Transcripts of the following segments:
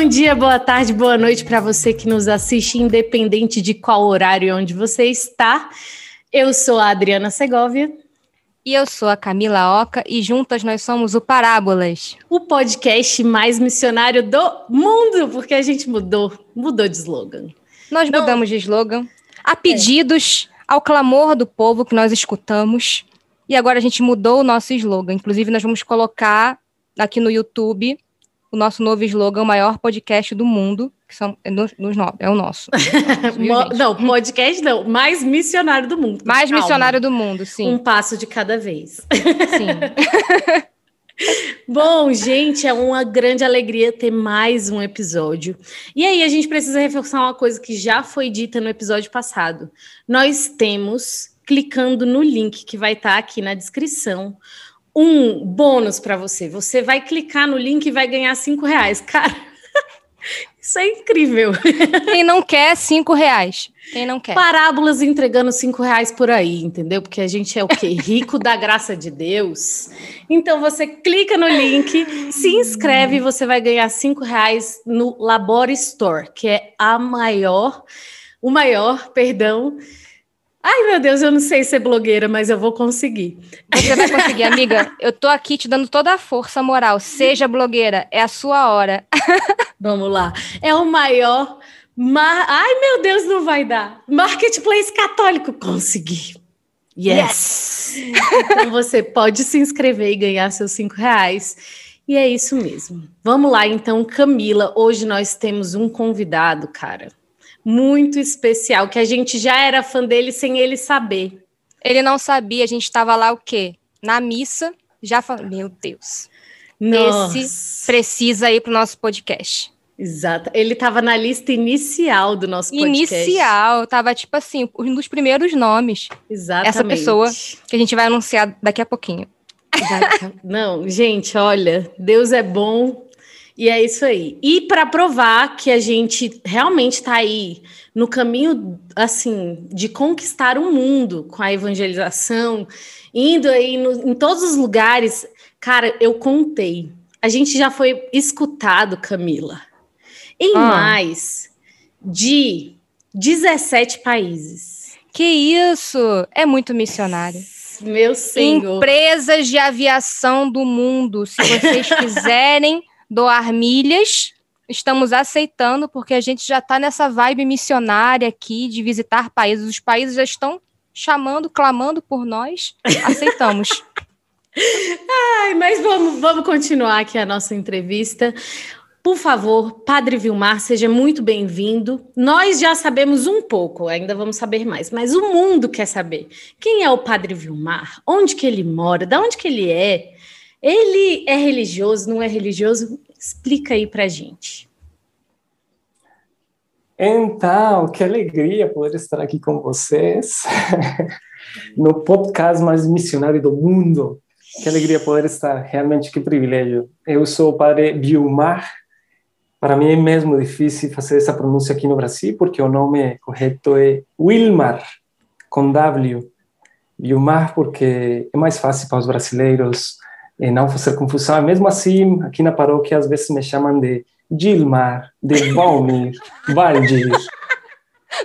Bom dia, boa tarde, boa noite para você que nos assiste, independente de qual horário e onde você está. Eu sou a Adriana Segovia. E eu sou a Camila Oca e juntas nós somos o Parábolas. O podcast mais missionário do mundo, porque a gente mudou, mudou de slogan. Nós Não. mudamos de slogan a pedidos, é. ao clamor do povo que nós escutamos. E agora a gente mudou o nosso slogan. Inclusive, nós vamos colocar aqui no YouTube o nosso novo slogan, o maior podcast do mundo, que são, é, nos, é o nosso. não, podcast não, mais missionário do mundo. Mais Calma. missionário do mundo, sim. Um passo de cada vez. Sim. Bom, gente, é uma grande alegria ter mais um episódio. E aí, a gente precisa reforçar uma coisa que já foi dita no episódio passado. Nós temos, clicando no link que vai estar aqui na descrição, um bônus para você. Você vai clicar no link e vai ganhar cinco reais. Cara, isso é incrível. Quem não quer, cinco reais. Quem não quer. Parábolas entregando cinco reais por aí, entendeu? Porque a gente é o quê? Rico da graça de Deus. Então você clica no link, se inscreve e você vai ganhar cinco reais no Labor Store, que é a maior, o maior, perdão, Ai, meu Deus, eu não sei ser blogueira, mas eu vou conseguir. Você vai conseguir, amiga. Eu tô aqui te dando toda a força moral. Seja blogueira, é a sua hora. Vamos lá. É o maior. Mar... Ai, meu Deus, não vai dar. Marketplace católico. Consegui. Yes! yes. então você pode se inscrever e ganhar seus cinco reais. E é isso mesmo. Vamos lá, então, Camila. Hoje nós temos um convidado, cara muito especial, que a gente já era fã dele sem ele saber. Ele não sabia, a gente estava lá o quê? Na missa, já falou, meu Deus. Nossa. Esse precisa ir para o nosso podcast. Exato. Ele estava na lista inicial do nosso podcast. Inicial, tava tipo assim, um dos primeiros nomes. Exatamente. Essa pessoa que a gente vai anunciar daqui a pouquinho. Não, gente, olha, Deus é bom e é isso aí. E para provar que a gente realmente está aí no caminho, assim, de conquistar o mundo com a evangelização, indo aí no, em todos os lugares, cara, eu contei. A gente já foi escutado, Camila, em ah. mais de 17 países. Que isso! É muito missionário. Meu senhor. Empresas de aviação do mundo, se vocês quiserem doar milhas. Estamos aceitando, porque a gente já está nessa vibe missionária aqui de visitar países. Os países já estão chamando, clamando por nós. Aceitamos. Ai, mas vamos, vamos continuar aqui a nossa entrevista. Por favor, Padre Vilmar, seja muito bem-vindo. Nós já sabemos um pouco, ainda vamos saber mais, mas o mundo quer saber. Quem é o Padre Vilmar? Onde que ele mora? De onde que ele é? Ele é religioso, não é religioso? Explica aí para gente. Então, que alegria poder estar aqui com vocês no podcast mais missionário do mundo. Que alegria poder estar, realmente que privilégio. Eu sou o padre Vilmar. Para mim é mesmo difícil fazer essa pronúncia aqui no Brasil, porque o nome correto é Wilmar, com W. Vilmar, porque é mais fácil para os brasileiros e não fazer confusão. Mesmo assim, aqui na paróquia, às vezes me chamam de Gilmar, de Valmir, Valdir.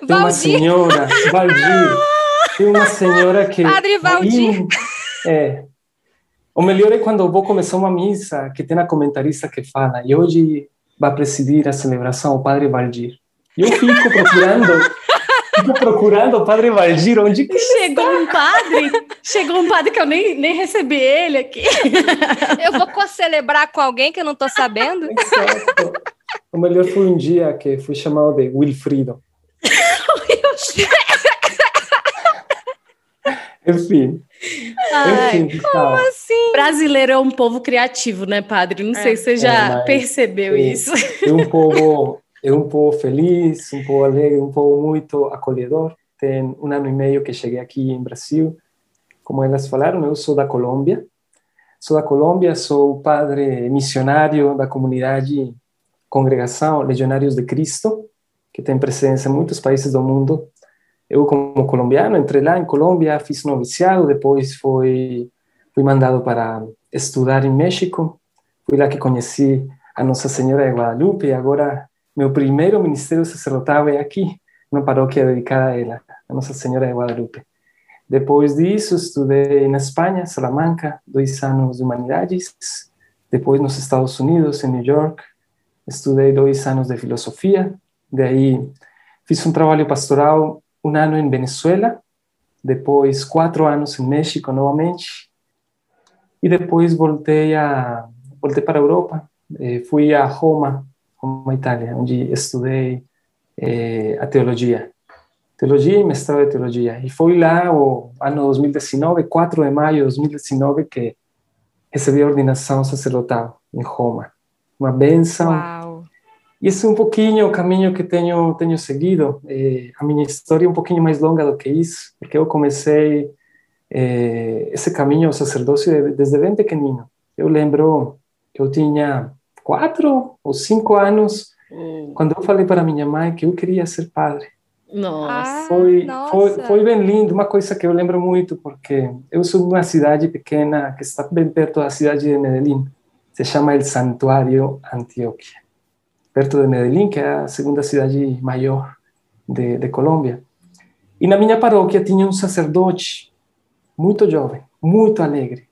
Tem uma senhora, Valdir, tem uma senhora que... Padre Valdir. é, o melhor é quando eu vou começar uma missa, que tem a comentarista que fala, e hoje vai presidir a celebração o Padre Valdir. E eu fico procurando Fico procurando o padre Valdir, onde que Chegou um padre, chegou um padre que eu nem, nem recebi ele aqui. Eu vou celebrar com alguém que eu não estou sabendo? Exato. O melhor foi um dia que fui chamado de Wilfrido. Enfim. Ai, Enfim, como tá. assim? Brasileiro é um povo criativo, né, padre? Não é. sei se você já é, percebeu é, isso. É um povo é um povo feliz, um povo alegre, um povo muito acolhedor. Tem um ano e meio que cheguei aqui em Brasil. Como elas falaram, eu sou da Colômbia. Sou da Colômbia, sou padre missionário da comunidade Congregação Legionários de Cristo, que tem presença em muitos países do mundo. Eu, como colombiano, entrei lá em Colômbia, fiz noviciado, depois fui, fui mandado para estudar em México. Fui lá que conheci a Nossa Senhora de Guadalupe. Agora, meu primeiro ministério sacerdotal é aqui, uma paróquia dedicada a ela, a Nossa Senhora de Guadalupe. Depois disso, estudei na Espanha, Salamanca, dois anos de humanidades. Depois, nos Estados Unidos, em New York, estudei dois anos de filosofia. Daí, fiz um trabalho pastoral um ano em Venezuela, depois quatro anos em México novamente, e depois voltei a voltei para a Europa, eh, fui a Roma, Roma, Itália, onde estudei eh, a teologia, teologia e mestrado de teologia. E foi lá o ano 2019, 4 de maio de 2019, que recebi a ordenação sacerdotal em Roma. Uma benção. Uau. Esse é um pouquinho o caminho que tenho tenho seguido. Eh, a minha história é um pouquinho mais longa do que isso, porque eu comecei eh, esse caminho ao sacerdócio desde bem pequenino. Eu lembro que eu tinha quatro ou cinco anos Hum. quando eu falei para minha mãe que eu queria ser padre. Nossa. Ah, Foi, nossa. foi, foi bem lindo, uma coisa que eu lembro muito, porque eu sou de uma cidade pequena que está bem perto da cidade de Medellín. Se chama El Santuário Antioquia. Perto de Medellín, que é a segunda cidade maior de, de Colômbia. E na minha paróquia tinha um sacerdote muito jovem, muito alegre,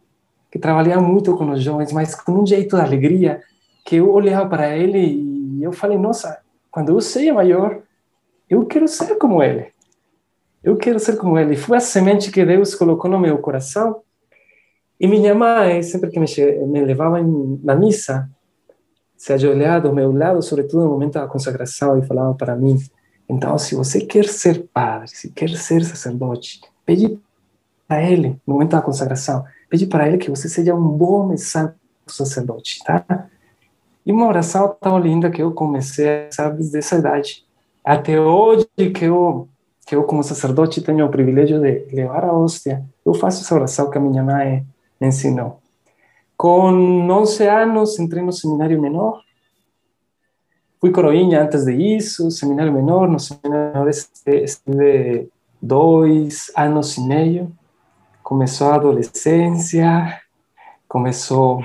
que trabalhava muito com os jovens, mas com um jeito de alegria que eu olhava para ele e eu falei, nossa, quando eu seja maior, eu quero ser como ele. Eu quero ser como ele. Foi a semente que Deus colocou no meu coração. E minha mãe, sempre que me, me levava em, na missa, se ajoelhava ao meu lado, sobretudo no momento da consagração, e falava para mim: então, se você quer ser padre, se quer ser sacerdote, pede para ele, no momento da consagração, pede para ele que você seja um bom e santo sacerdote, tá? E uma oração tão linda que eu comecei, sabe, desde essa idade. Até hoje que eu, que eu como sacerdote tenho o privilégio de levar a hóstia, eu faço essa oração que a minha mãe me ensinou. Com 11 anos entrei no seminário menor. Fui coroinha antes de isso, seminário menor. No seminário menor estive dois anos e meio. Começou a adolescência, começou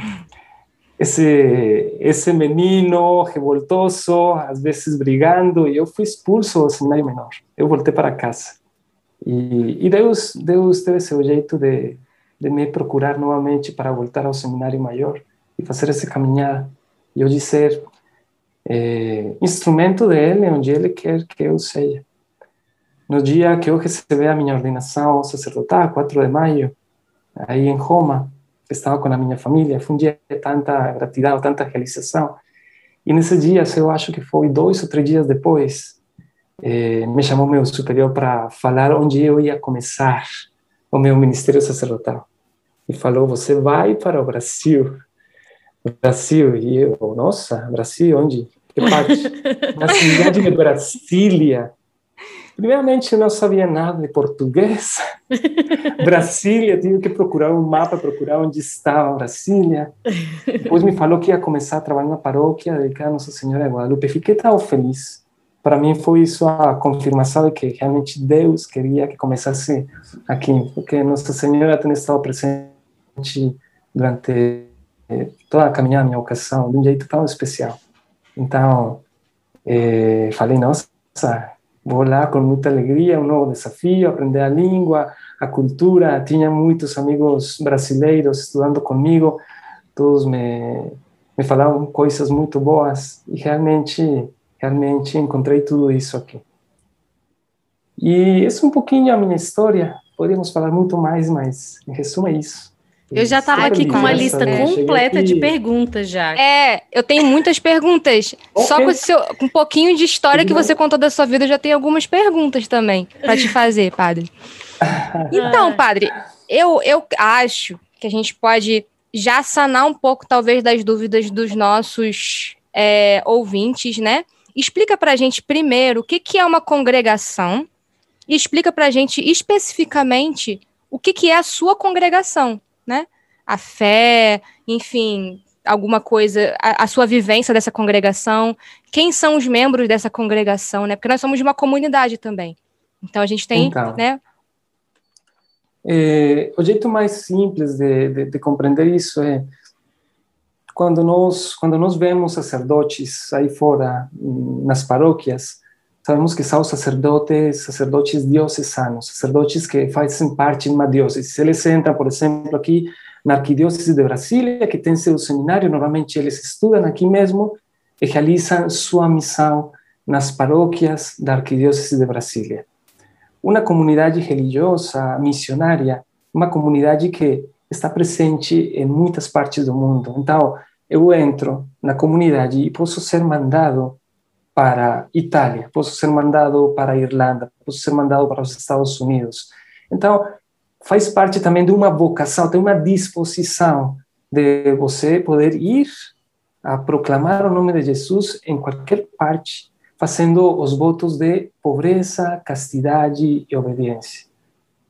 esse esse menino revoltoso, às vezes brigando, e eu fui expulso do seminário menor. Eu voltei para casa. E, e Deus Deus teve seu de, de me procurar novamente para voltar ao seminário maior e fazer essa caminhada. E hoje ser eh, instrumento dele, onde ele quer que eu seja. No dia que eu recebi a minha ordenação sacerdotal, 4 de maio, aí em Roma, estava com a minha família, foi um dia de tanta gratidão, tanta realização. E nesse dia, eu acho que foi dois ou três dias depois, eh, me chamou meu superior para falar onde eu ia começar o meu ministério sacerdotal. E falou: Você vai para o Brasil. Brasil. E eu, nossa, Brasil, onde? Que parte? Na cidade de Brasília. Primeiramente, eu não sabia nada de português. Brasília, tive que procurar um mapa, procurar onde estava Brasília. Depois me falou que ia começar a trabalhar na paróquia dedicada a Nossa Senhora de Guadalupe. Fiquei tão feliz. Para mim foi isso a confirmação de que realmente Deus queria que começasse aqui, porque Nossa Senhora tem estado presente durante eh, toda a caminhada, minha vocação, de um jeito tão especial. Então, eh, falei, nossa, vou lá com muita alegria, um novo desafio, aprender a língua, a cultura. Tinha muitos amigos brasileiros estudando comigo, todos me, me falavam coisas muito boas e realmente, realmente encontrei tudo isso aqui. E esse é um pouquinho a minha história. Podemos falar muito mais, mas em resumo é isso. Eu já estava aqui com uma lista né? Completa de perguntas já. É, eu tenho muitas perguntas. Só com, o seu- com um pouquinho de história que você contou da sua vida, eu já tenho algumas perguntas também para te fazer, padre. Então, padre, eu, eu acho que a gente pode já sanar um pouco, talvez, das dúvidas dos nossos é, ouvintes, né? Explica para a gente primeiro o que, que é uma congregação e explica para a gente especificamente o que, que é a sua congregação, né? A fé, enfim, alguma coisa, a, a sua vivência dessa congregação, quem são os membros dessa congregação, né? Porque nós somos de uma comunidade também. Então a gente tem, Então. né? É, o jeito mais simples de, de, de compreender isso é quando nós quando nós vemos sacerdotes aí fora nas paróquias, sabemos que são sacerdotes, sacerdotes diocesanos, sacerdotes que fazem parte de uma diocese. Eles entram, por exemplo, aqui na Arquidiocese de Brasília, que tem seu seminário, normalmente eles estudam aqui mesmo e realizam sua missão nas paróquias da Arquidiocese de Brasília. Uma comunidade religiosa missionária, uma comunidade que está presente em muitas partes do mundo. Então, eu entro na comunidade e posso ser mandado para Itália, posso ser mandado para Irlanda, posso ser mandado para os Estados Unidos. Então, faz parte também de uma vocação, de uma disposição de você poder ir a proclamar o nome de Jesus em qualquer parte, fazendo os votos de pobreza, castidade e obediência.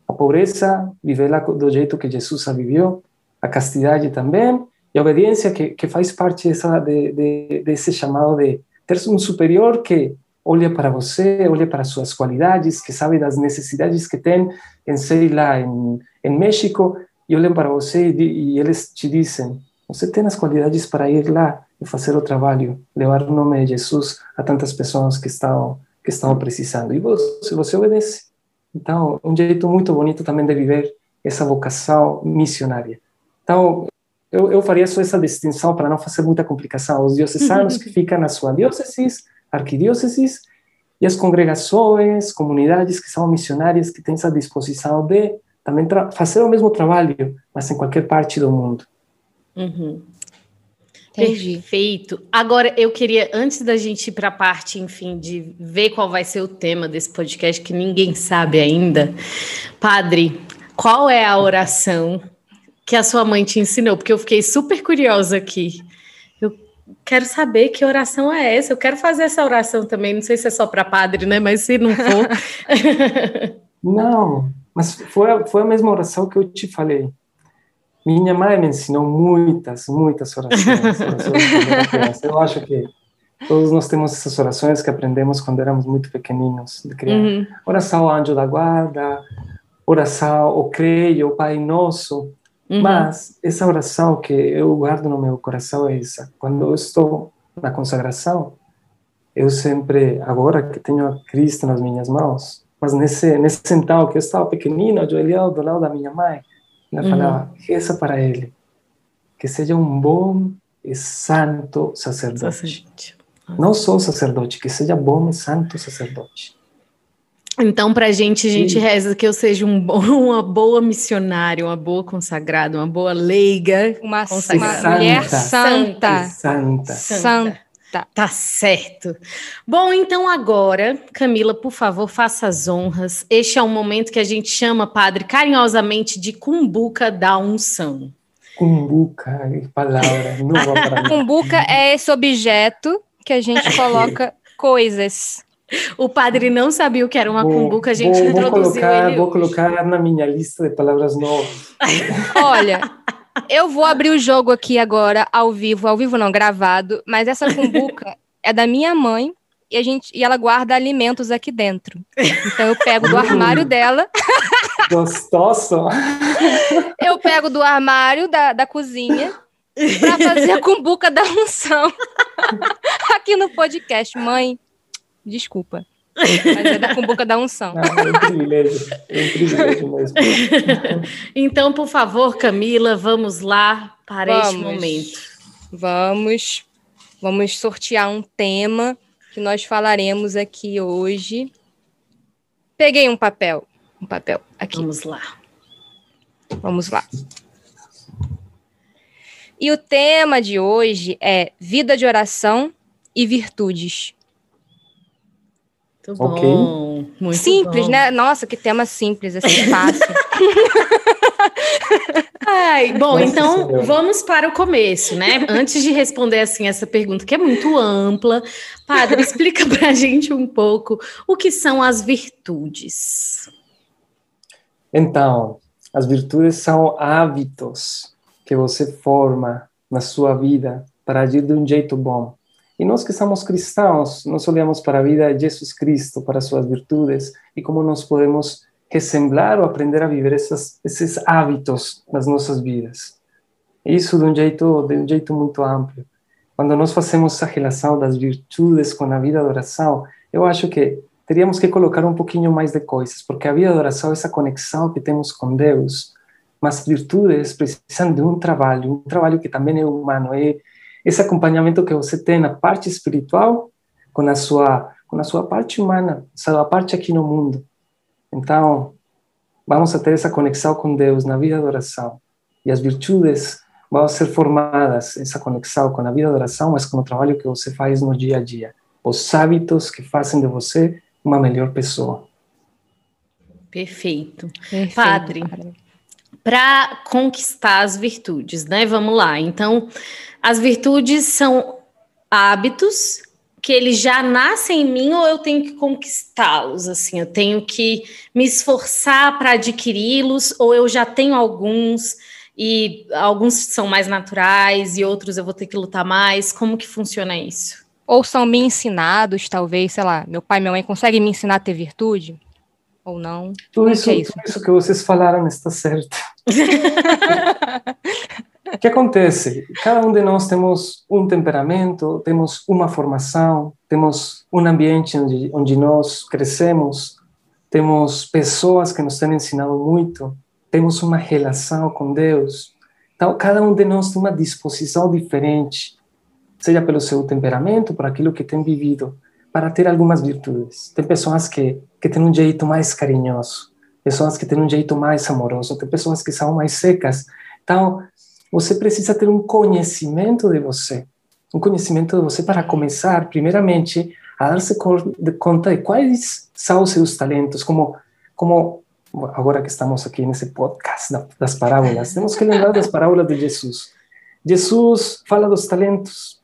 A pobreza, vivê-la do jeito que Jesus a viveu, a castidade também, e a obediência que, que faz parte dessa, de, de, desse chamado de ter um superior que olha para você, olha para suas qualidades, que sabe das necessidades que tem em sei lá, em, em México, e olham para você e, e eles te dizem: você tem as qualidades para ir lá e fazer o trabalho, levar o nome de Jesus a tantas pessoas que estão que estão precisando. E você, você obedece. Então, um jeito muito bonito também de viver essa vocação missionária. Então, eu, eu faria só essa distinção para não fazer muita complicação. Os diocesanos que ficam na sua diocese, arquidióceses, e as congregações, comunidades que são missionárias, que têm essa disposição de também fazer o mesmo trabalho, mas em qualquer parte do mundo. Uhum. Perfeito. Agora, eu queria, antes da gente ir para a parte, enfim, de ver qual vai ser o tema desse podcast, que ninguém sabe ainda, Padre, qual é a oração que a sua mãe te ensinou? Porque eu fiquei super curiosa aqui. Eu quero saber que oração é essa. Eu quero fazer essa oração também. Não sei se é só para padre, né? Mas se não for. não, mas foi, foi a mesma oração que eu te falei. Minha mãe me ensinou muitas, muitas orações. orações eu acho que todos nós temos essas orações que aprendemos quando éramos muito pequeninos, de criar. Uhum. Oração ao anjo da guarda, oração o creio, o Pai Nosso. Uhum. Mas essa oração que eu guardo no meu coração é essa. Quando eu estou na consagração, eu sempre, agora que tenho a Cristo nas minhas mãos, mas nesse, nesse então que eu estava pequenino, ajoelhado do lado da minha mãe, ela uhum. falava, reza para ele, que seja um bom e santo sacerdote. sacerdote. Não só sacerdote, que seja bom e santo sacerdote. Então, para a gente, a gente Sim. reza que eu seja um bom, uma boa missionária, uma boa consagrada, uma boa leiga. Uma, uma mulher santa. Santa. Santa. santa. Tá. tá certo. Bom, então agora, Camila, por favor, faça as honras. Este é um momento que a gente chama, padre, carinhosamente de cumbuca da unção. Cumbuca, que palavra, não Cumbuca é esse objeto que a gente coloca coisas. O padre não sabia o que era uma vou, cumbuca, a gente vou, introduziu vou colocar, ele. Vou colocar na minha lista de palavras novas. Olha, eu vou abrir o jogo aqui agora, ao vivo, ao vivo não, gravado, mas essa cumbuca é da minha mãe e, a gente, e ela guarda alimentos aqui dentro. Então eu pego do armário dela. Gostoso! Eu pego do armário da, da cozinha para fazer a cumbuca da unção aqui no podcast. Mãe, desculpa. Mas é da cumbuca da unção. Não, é um privilégio. É um privilégio mesmo. então, por favor, Camila, vamos lá para vamos, este momento. Vamos. Vamos sortear um tema que nós falaremos aqui hoje. Peguei um papel. Um papel aqui. Vamos lá. Vamos lá. E o tema de hoje é vida de oração e virtudes. Muito okay. bom. Muito simples, bom. né? Nossa, que tema simples, assim, fácil. Ai, bom, Nossa então senhora. vamos para o começo, né? Antes de responder assim essa pergunta que é muito ampla, padre, explica para a gente um pouco o que são as virtudes. Então, as virtudes são hábitos que você forma na sua vida para agir de um jeito bom. E nós que somos cristãos, nós olhamos para a vida de Jesus Cristo, para suas virtudes e como nós podemos ressemblar ou aprender a viver essas, esses hábitos nas nossas vidas. Isso de um jeito, de um jeito muito amplo. Quando nós fazemos essa relação das virtudes com a vida de oração, eu acho que teríamos que colocar um pouquinho mais de coisas, porque a vida de oração é essa conexão que temos com Deus, mas virtudes precisam de um trabalho, um trabalho que também é humano, é esse acompanhamento que você tem na parte espiritual com a sua com a sua parte humana, a sua parte aqui no mundo. Então, vamos a ter essa conexão com Deus na vida de oração. E as virtudes vão ser formadas, essa conexão com a vida de oração, mas com o trabalho que você faz no dia a dia. Os hábitos que fazem de você uma melhor pessoa. Perfeito. Perfeito padre, para conquistar as virtudes, né? Vamos lá. Então, as virtudes são hábitos que eles já nascem em mim ou eu tenho que conquistá-los? Assim, eu tenho que me esforçar para adquiri-los ou eu já tenho alguns e alguns são mais naturais e outros eu vou ter que lutar mais? Como que funciona isso? Ou são me ensinados, talvez, sei lá, meu pai minha mãe conseguem me ensinar a ter virtude? Ou não? Tudo isso, é isso? Tudo isso que vocês falaram está certo. O que acontece? Cada um de nós temos um temperamento, temos uma formação, temos um ambiente onde, onde nós crescemos, temos pessoas que nos têm ensinado muito, temos uma relação com Deus. Então, cada um de nós tem uma disposição diferente, seja pelo seu temperamento, por aquilo que tem vivido, para ter algumas virtudes. Tem pessoas que, que têm um jeito mais carinhoso, pessoas que têm um jeito mais amoroso, tem pessoas que são mais secas. Então, você precisa ter um conhecimento de você, um conhecimento de você para começar, primeiramente, a dar-se conta de quais são os seus talentos, como, como agora que estamos aqui nesse podcast das parábolas, temos que lembrar das parábolas de Jesus. Jesus fala dos talentos,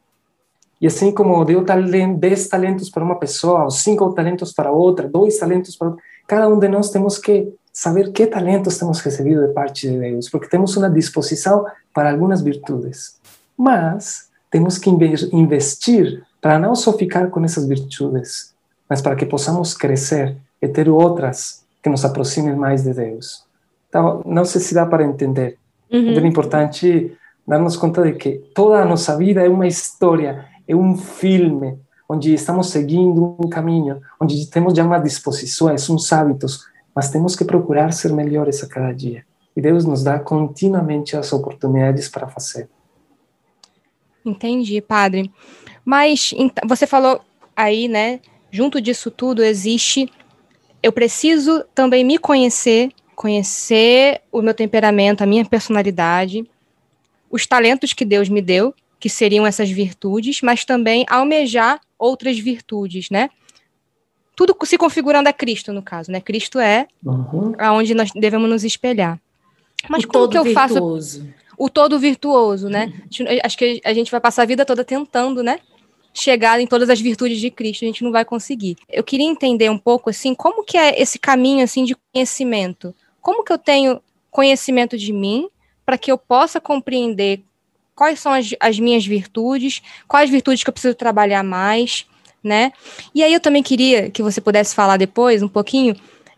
e assim como deu talento, 10 talentos para uma pessoa, ou 5 talentos para outra, 2 talentos para outra, cada um de nós temos que saber que talentos temos recebido de parte de Deus, porque temos uma disposição para algumas virtudes. Mas temos que investir para não só ficar com essas virtudes, mas para que possamos crescer e ter outras que nos aproximem mais de Deus. Então, não sei se dá para entender. Uhum. É importante darmos conta de que toda a nossa vida é uma história, é um filme, onde estamos seguindo um caminho, onde temos já uma disposição, uns hábitos, mas temos que procurar ser melhores a cada dia. E Deus nos dá continuamente as oportunidades para fazer. Entendi, padre. Mas você falou aí, né? Junto disso tudo existe. Eu preciso também me conhecer, conhecer o meu temperamento, a minha personalidade, os talentos que Deus me deu, que seriam essas virtudes, mas também almejar outras virtudes, né? tudo se configurando a Cristo, no caso, né? Cristo é uhum. aonde nós devemos nos espelhar. Mas o como que eu virtuoso. faço o todo virtuoso, né? Uhum. Acho que a gente vai passar a vida toda tentando, né? Chegar em todas as virtudes de Cristo, a gente não vai conseguir. Eu queria entender um pouco assim, como que é esse caminho assim de conhecimento? Como que eu tenho conhecimento de mim para que eu possa compreender quais são as, as minhas virtudes, quais virtudes que eu preciso trabalhar mais, né? E aí eu também queria que você pudesse falar depois um pouquinho,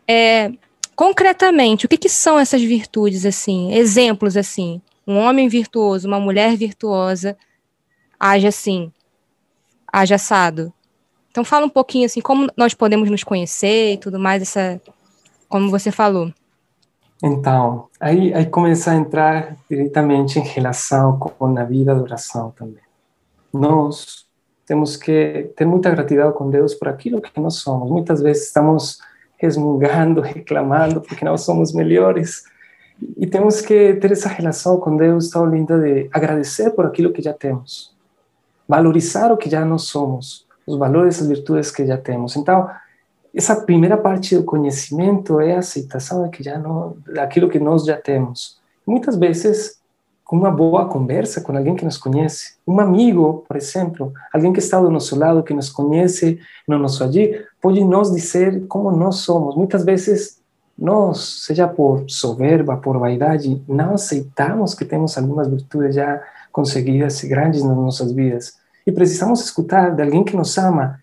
é, concretamente, o que, que são essas virtudes, assim, exemplos, assim, um homem virtuoso, uma mulher virtuosa, age assim, age assado. Então fala um pouquinho, assim, como nós podemos nos conhecer e tudo mais, essa, como você falou. Então, aí, aí começa a entrar diretamente em relação com a vida de oração também. Nós temos que ter muita gratidão com Deus por aquilo que nós somos. Muitas vezes estamos resmungando, reclamando porque não somos melhores. E temos que ter essa relação com Deus tão linda de agradecer por aquilo que já temos, valorizar o que já nós somos, os valores, as virtudes que já temos. Então, essa primeira parte do conhecimento é a aceitação que já não, daquilo que nós já temos. Muitas vezes com uma boa conversa com alguém que nos conhece, um amigo, por exemplo, alguém que está do nosso lado, que nos conhece no nosso agir, pode nos dizer como nós somos. Muitas vezes nós, seja por soberba, por vaidade, não aceitamos que temos algumas virtudes já conseguidas e grandes nas nossas vidas. E precisamos escutar de alguém que nos ama,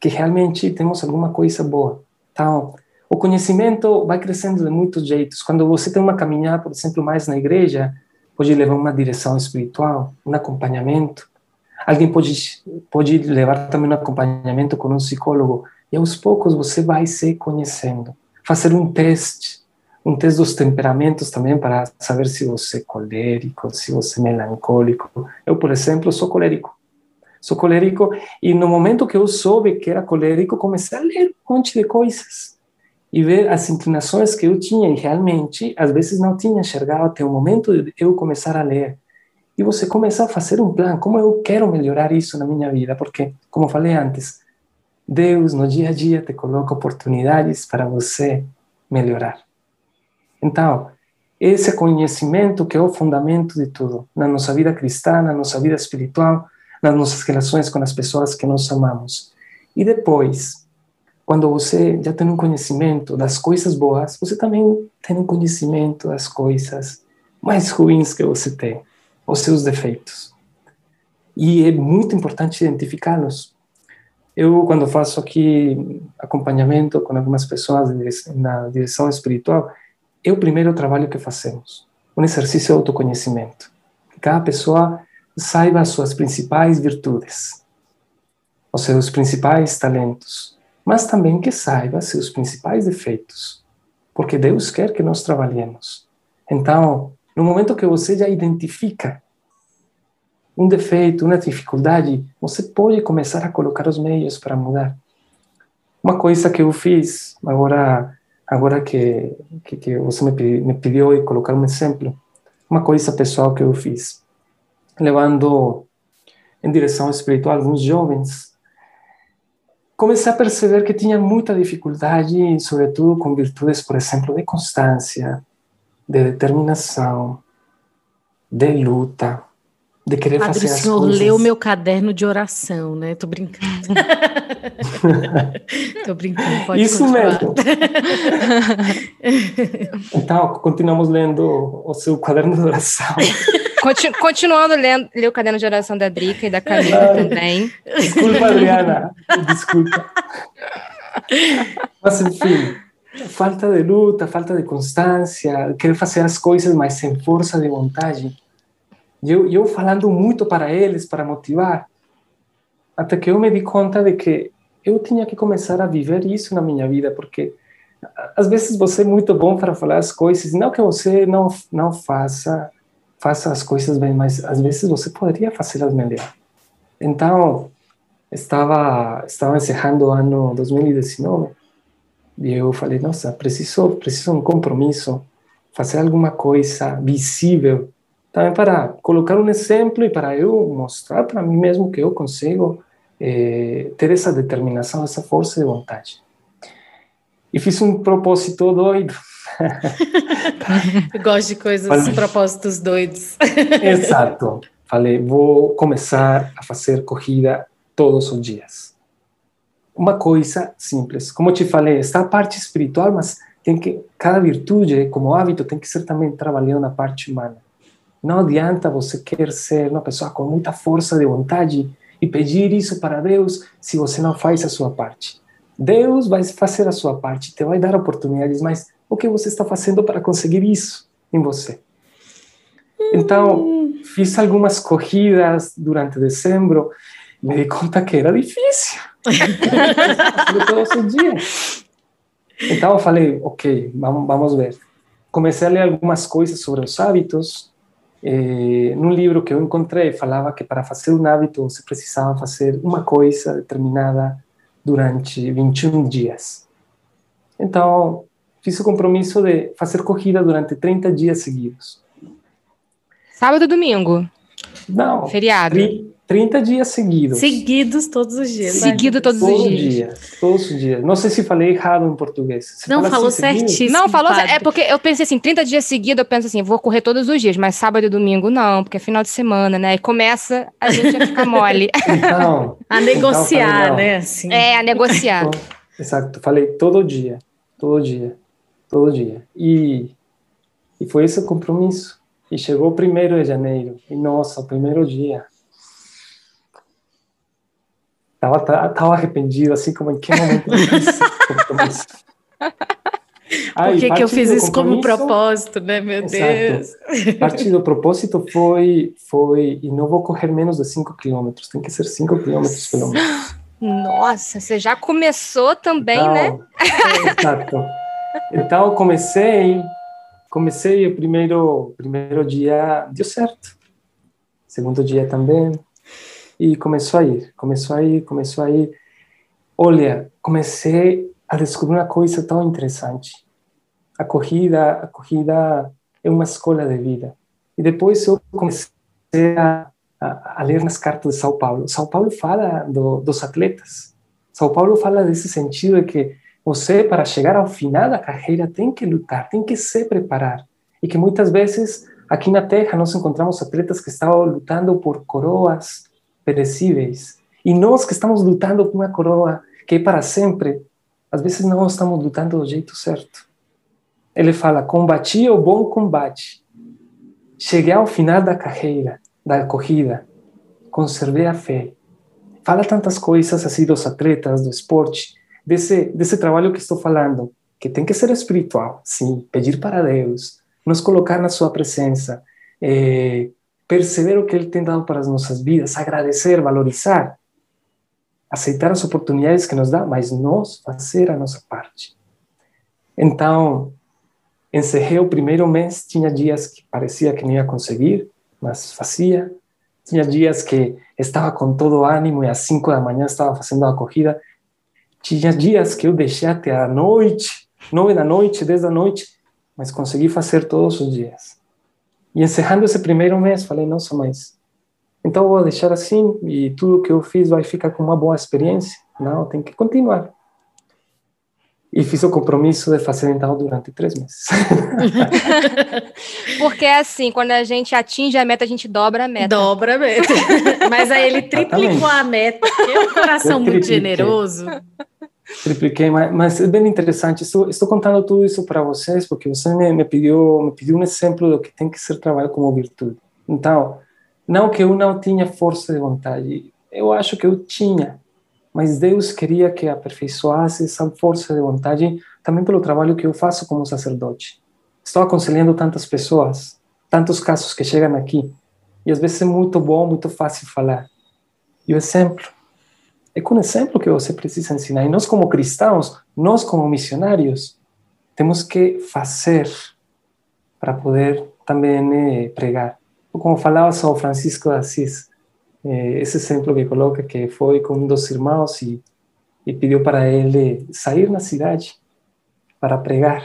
que realmente temos alguma coisa boa. Então, o conhecimento vai crescendo de muitos jeitos. Quando você tem uma caminhada, por exemplo, mais na igreja, pode levar uma direção espiritual, um acompanhamento. Alguém pode, pode levar também um acompanhamento com um psicólogo. E aos poucos você vai se conhecendo. Fazer um teste, um teste dos temperamentos também para saber se você é colérico, se você é melancólico. Eu, por exemplo, sou colérico. Sou colérico e no momento que eu soube que era colérico, comecei a ler um monte de coisas e ver as inclinações que eu tinha e realmente às vezes não tinha enxergado até o momento de eu começar a ler. E você começa a fazer um plano, como eu quero melhorar isso na minha vida, porque, como falei antes, Deus no dia a dia te coloca oportunidades para você melhorar. Então, esse conhecimento que é o fundamento de tudo, na nossa vida cristã, na nossa vida espiritual, nas nossas relações com as pessoas que nós amamos. E depois, quando você já tem um conhecimento das coisas boas, você também tem um conhecimento das coisas mais ruins que você tem, os seus defeitos. E é muito importante identificá-los. Eu, quando faço aqui acompanhamento com algumas pessoas na direção espiritual, é o primeiro trabalho que fazemos, um exercício de autoconhecimento. Cada pessoa saiba as suas principais virtudes, os seus principais talentos, mas também que saiba seus principais defeitos, porque Deus quer que nós trabalhemos. Então, no momento que você já identifica um defeito, uma dificuldade, você pode começar a colocar os meios para mudar. Uma coisa que eu fiz, agora, agora que, que, que você me, me pediu de colocar um exemplo, uma coisa pessoal que eu fiz, levando em direção espiritual alguns jovens comecei a perceber que tinha muita dificuldade, sobretudo com virtudes, por exemplo, de constância, de determinação, de luta, de querer Padre, fazer as coisas. o senhor leu meu caderno de oração, né? Tô brincando. Tô brincando, pode Isso continuar. mesmo. então, continuamos lendo o seu caderno de oração. Continu, continuando lendo, ler o caderno de oração da Drica e da Camila também. Desculpa, Adriana. Desculpa. Mas, enfim, falta de luta, falta de constância, querer fazer as coisas, mas sem força de vontade. E eu, eu falando muito para eles, para motivar, até que eu me di conta de que eu tinha que começar a viver isso na minha vida, porque às vezes você é muito bom para falar as coisas, não que você não, não faça faça as coisas bem, mas às vezes você poderia fazê-las melhor. Então, estava estava encerrando o ano 2019 e eu falei, nossa, preciso preciso um compromisso, fazer alguma coisa visível, também para colocar um exemplo e para eu mostrar para mim mesmo que eu consigo eh, ter essa determinação, essa força de vontade. E fiz um propósito doido Eu gosto de coisas, Falei. propósitos doidos. Exato. Falei, vou começar a fazer corrida todos os dias. Uma coisa simples. Como te falei, está a parte espiritual, mas tem que cada virtude, como hábito, tem que ser também trabalhando na parte humana. Não adianta você querer ser uma pessoa com muita força de vontade e pedir isso para Deus se você não faz a sua parte. Deus vai fazer a sua parte, te vai dar oportunidades, mas o que você está fazendo para conseguir isso em você? Então, fiz algumas corridas durante dezembro, me di conta que era difícil. todos os dias. Então, eu falei, ok, vamos, vamos ver. Comecei a ler algumas coisas sobre os hábitos. Eh, num livro que eu encontrei, falava que para fazer um hábito você precisava fazer uma coisa determinada durante 21 dias. Então, fiz o compromisso de fazer corrida durante 30 dias seguidos. Sábado e domingo? Não. Feriado? 30 dias seguidos. Seguidos todos os dias. Né? Seguido todos Todo os dias. Dia, todos os dias. Não sei se falei errado em português. Você não, falou assim, certíssimo. Não, falou padre. É porque eu pensei assim, 30 dias seguidos, eu penso assim, vou correr todos os dias, mas sábado e domingo não, porque é final de semana, né? E começa a gente a ficar mole. Então, a negociar, então, falei, né? Assim. É, a negociar. Então, exato, falei todo dia, todo dia, todo dia. E, e foi esse o compromisso. E chegou o primeiro de janeiro. E nossa, o primeiro dia Tava, tava arrependido, assim como em que momento Por que, que eu fiz isso como propósito, né, meu Exato. Deus? Parte do propósito foi, foi, e não vou correr menos de 5 quilômetros, tem que ser 5 quilômetros pelo menos. Nossa, você já começou também, então, né? Exato. Então, comecei, comecei o primeiro, primeiro dia, deu certo. Segundo dia também. E começou a ir, começou a ir, começou a ir. Olha, comecei a descobrir uma coisa tão interessante. A corrida, a corrida é uma escola de vida. E depois eu comecei a, a, a ler nas cartas de São Paulo. São Paulo fala do, dos atletas. São Paulo fala desse sentido de que você, para chegar ao final da carreira, tem que lutar, tem que se preparar. E que muitas vezes, aqui na Terra, nós encontramos atletas que estavam lutando por coroas perecíveis. E nós que estamos lutando por uma coroa que é para sempre, às vezes não estamos lutando do jeito certo. Ele fala: combati o bom combate, cheguei ao final da carreira, da corrida, conservei a fé. Fala tantas coisas assim dos atletas, do esporte, desse, desse trabalho que estou falando, que tem que ser espiritual, sim, pedir para Deus, nos colocar na Sua presença, é, perceber o que Ele tem dado para as nossas vidas, agradecer, valorizar aceitar as oportunidades que nos dá, mas nós fazer a nossa parte. Então, encerrei o primeiro mês, tinha dias que parecia que não ia conseguir, mas fazia. Tinha dias que estava com todo ânimo e às 5 da manhã estava fazendo a corrida. Tinha dias que eu deixei até a noite, 9 da noite, 10 da noite, mas consegui fazer todos os dias. E encerrando esse primeiro mês, falei, nossa, mas então vou deixar assim e tudo que eu fiz vai ficar com uma boa experiência. Não, tem que continuar. E fiz o compromisso de fazer então durante três meses. Porque é assim, quando a gente atinge a meta, a gente dobra a meta. Dobra a meta. Mas aí ele triplicou Exatamente. a meta, é um coração muito generoso. Tripliquei, mas, mas é bem interessante. Estou, estou contando tudo isso para vocês porque você me, me, pediu, me pediu um exemplo do que tem que ser trabalho como virtude. Então, não que eu não tinha força de vontade, eu acho que eu tinha, mas Deus queria que aperfeiçoasse essa força de vontade também pelo trabalho que eu faço como sacerdote. Estou aconselhando tantas pessoas, tantos casos que chegam aqui, e às vezes é muito bom, muito fácil falar. E o exemplo, é com exemplo que você precisa ensinar. E nós, como cristãos, nós, como missionários, temos que fazer para poder também eh, pregar como falava São Francisco de Assis, eh, esse exemplo que coloca que foi com um dos irmãos e, e pediu para ele sair na cidade para pregar.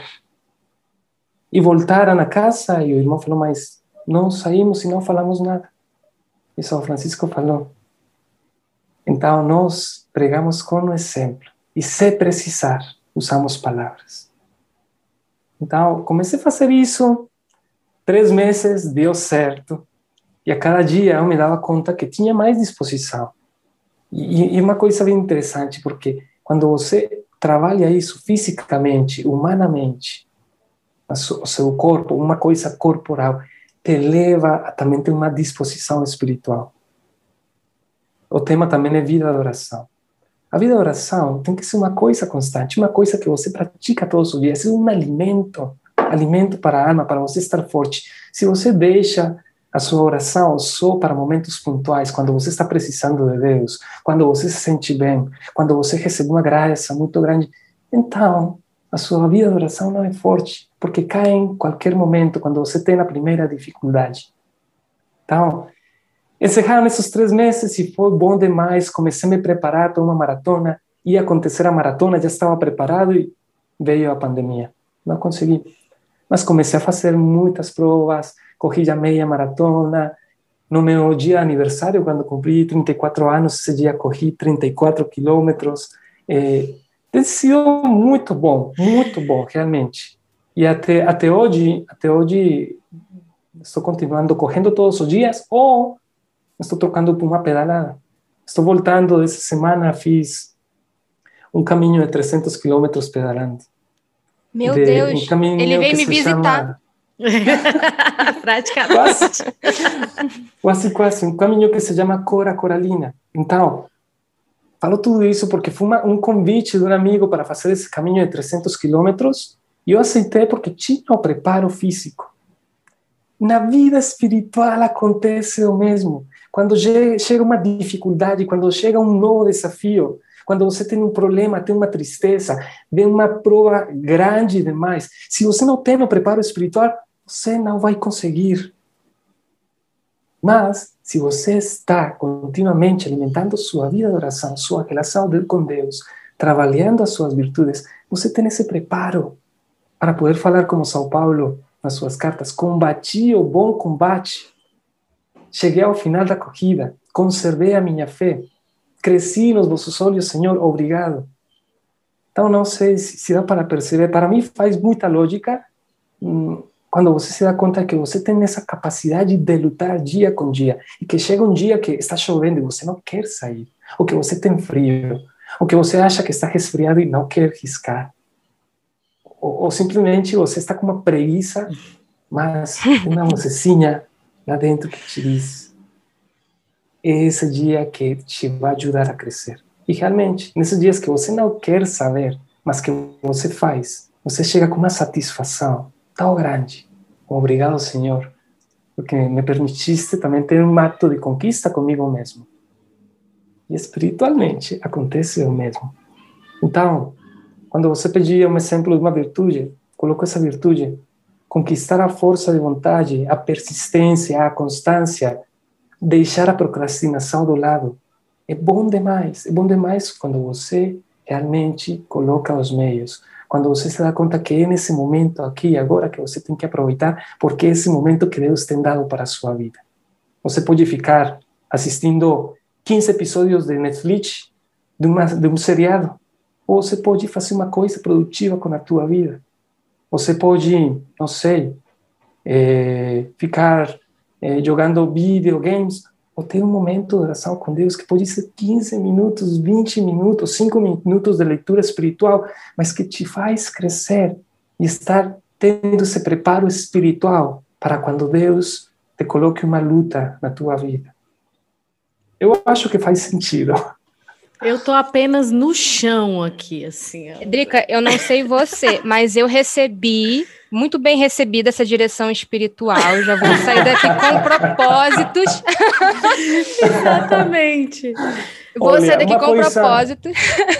E voltaram na casa e o irmão falou, mas não saímos e não falamos nada. E São Francisco falou, então nós pregamos com o exemplo e se precisar, usamos palavras. Então, comecei a fazer isso Três meses deu certo. E a cada dia eu me dava conta que tinha mais disposição. E, e uma coisa bem interessante, porque quando você trabalha isso fisicamente, humanamente, o seu corpo, uma coisa corporal, te leva a também ter uma disposição espiritual. O tema também é vida de oração. A vida de oração tem que ser uma coisa constante, uma coisa que você pratica todos os dias, é um alimento alimento para a alma, para você estar forte. Se você deixa a sua oração só para momentos pontuais, quando você está precisando de Deus, quando você se sente bem, quando você recebe uma graça muito grande, então a sua vida de oração não é forte, porque cai em qualquer momento, quando você tem a primeira dificuldade. Então, encerraram esses três meses e foi bom demais. Comecei a me preparar para uma maratona. Ia acontecer a maratona, já estava preparado e veio a pandemia. Não consegui. Mas comecei a fazer muitas provas, corri a meia maratona. No meu dia aniversário, quando cumpri 34 anos, esse dia corri 34 quilômetros. É, tem sido muito bom, muito bom, realmente. E até, até hoje, até hoje, estou continuando correndo todos os dias ou estou trocando por uma pedalada. Estou voltando essa semana, fiz um caminho de 300 quilômetros pedalando. Meu de, Deus, um ele veio me visitar. Praticamente. Quase, quase, quase. Um caminho que se chama Cora Coralina. Então, falo tudo isso porque foi uma, um convite de um amigo para fazer esse caminho de 300 quilômetros E eu aceitei porque tinha o preparo físico. Na vida espiritual acontece o mesmo. Quando chega uma dificuldade, quando chega um novo desafio, quando você tem um problema, tem uma tristeza, vem uma prova grande demais, se você não tem o preparo espiritual, você não vai conseguir. Mas, se você está continuamente alimentando sua vida de oração, sua relação com Deus, trabalhando as suas virtudes, você tem esse preparo para poder falar como São Paulo nas suas cartas: combati o bom combate, cheguei ao final da corrida, conservei a minha fé, cresci nos vossos olhos, Senhor, obrigado. Então, não sei se dá para perceber, para mim faz muita lógica hum, quando você se dá conta que você tem essa capacidade de lutar dia com dia e que chega um dia que está chovendo e você não quer sair, ou que você tem frio, ou que você acha que está resfriado e não quer riscar, ou, ou simplesmente você está com uma preguiça, mas uma mocecinha lá dentro que te diz esse dia que te vai ajudar a crescer. E realmente, nesses dias que você não quer saber, mas que você faz, você chega com uma satisfação tão grande. Obrigado, Senhor, porque me permitiste também ter um ato de conquista comigo mesmo. E espiritualmente acontece o mesmo. Então, quando você pedia um exemplo de uma virtude, colocou essa virtude, conquistar a força de vontade, a persistência, a constância, deixar a procrastinação do lado. É bom demais, é bom demais quando você realmente coloca os meios quando você se dá conta que é nesse momento aqui agora que você tem que aproveitar, porque é esse momento que Deus tem dado para a sua vida. Você pode ficar assistindo 15 episódios de Netflix de, uma, de um seriado, ou você pode fazer uma coisa produtiva com a tua vida. Você pode, não sei, é, ficar é, jogando videogames ou ter um momento de oração com Deus que pode ser 15 minutos, 20 minutos, 5 minutos de leitura espiritual, mas que te faz crescer e estar tendo esse preparo espiritual para quando Deus te coloque uma luta na tua vida. Eu acho que faz sentido. Eu tô apenas no chão aqui, assim. Drica, eu não sei você, mas eu recebi, muito bem recebida essa direção espiritual. Já vou sair daqui com propósitos. Exatamente. Vou Olha, sair daqui com coisa, propósito.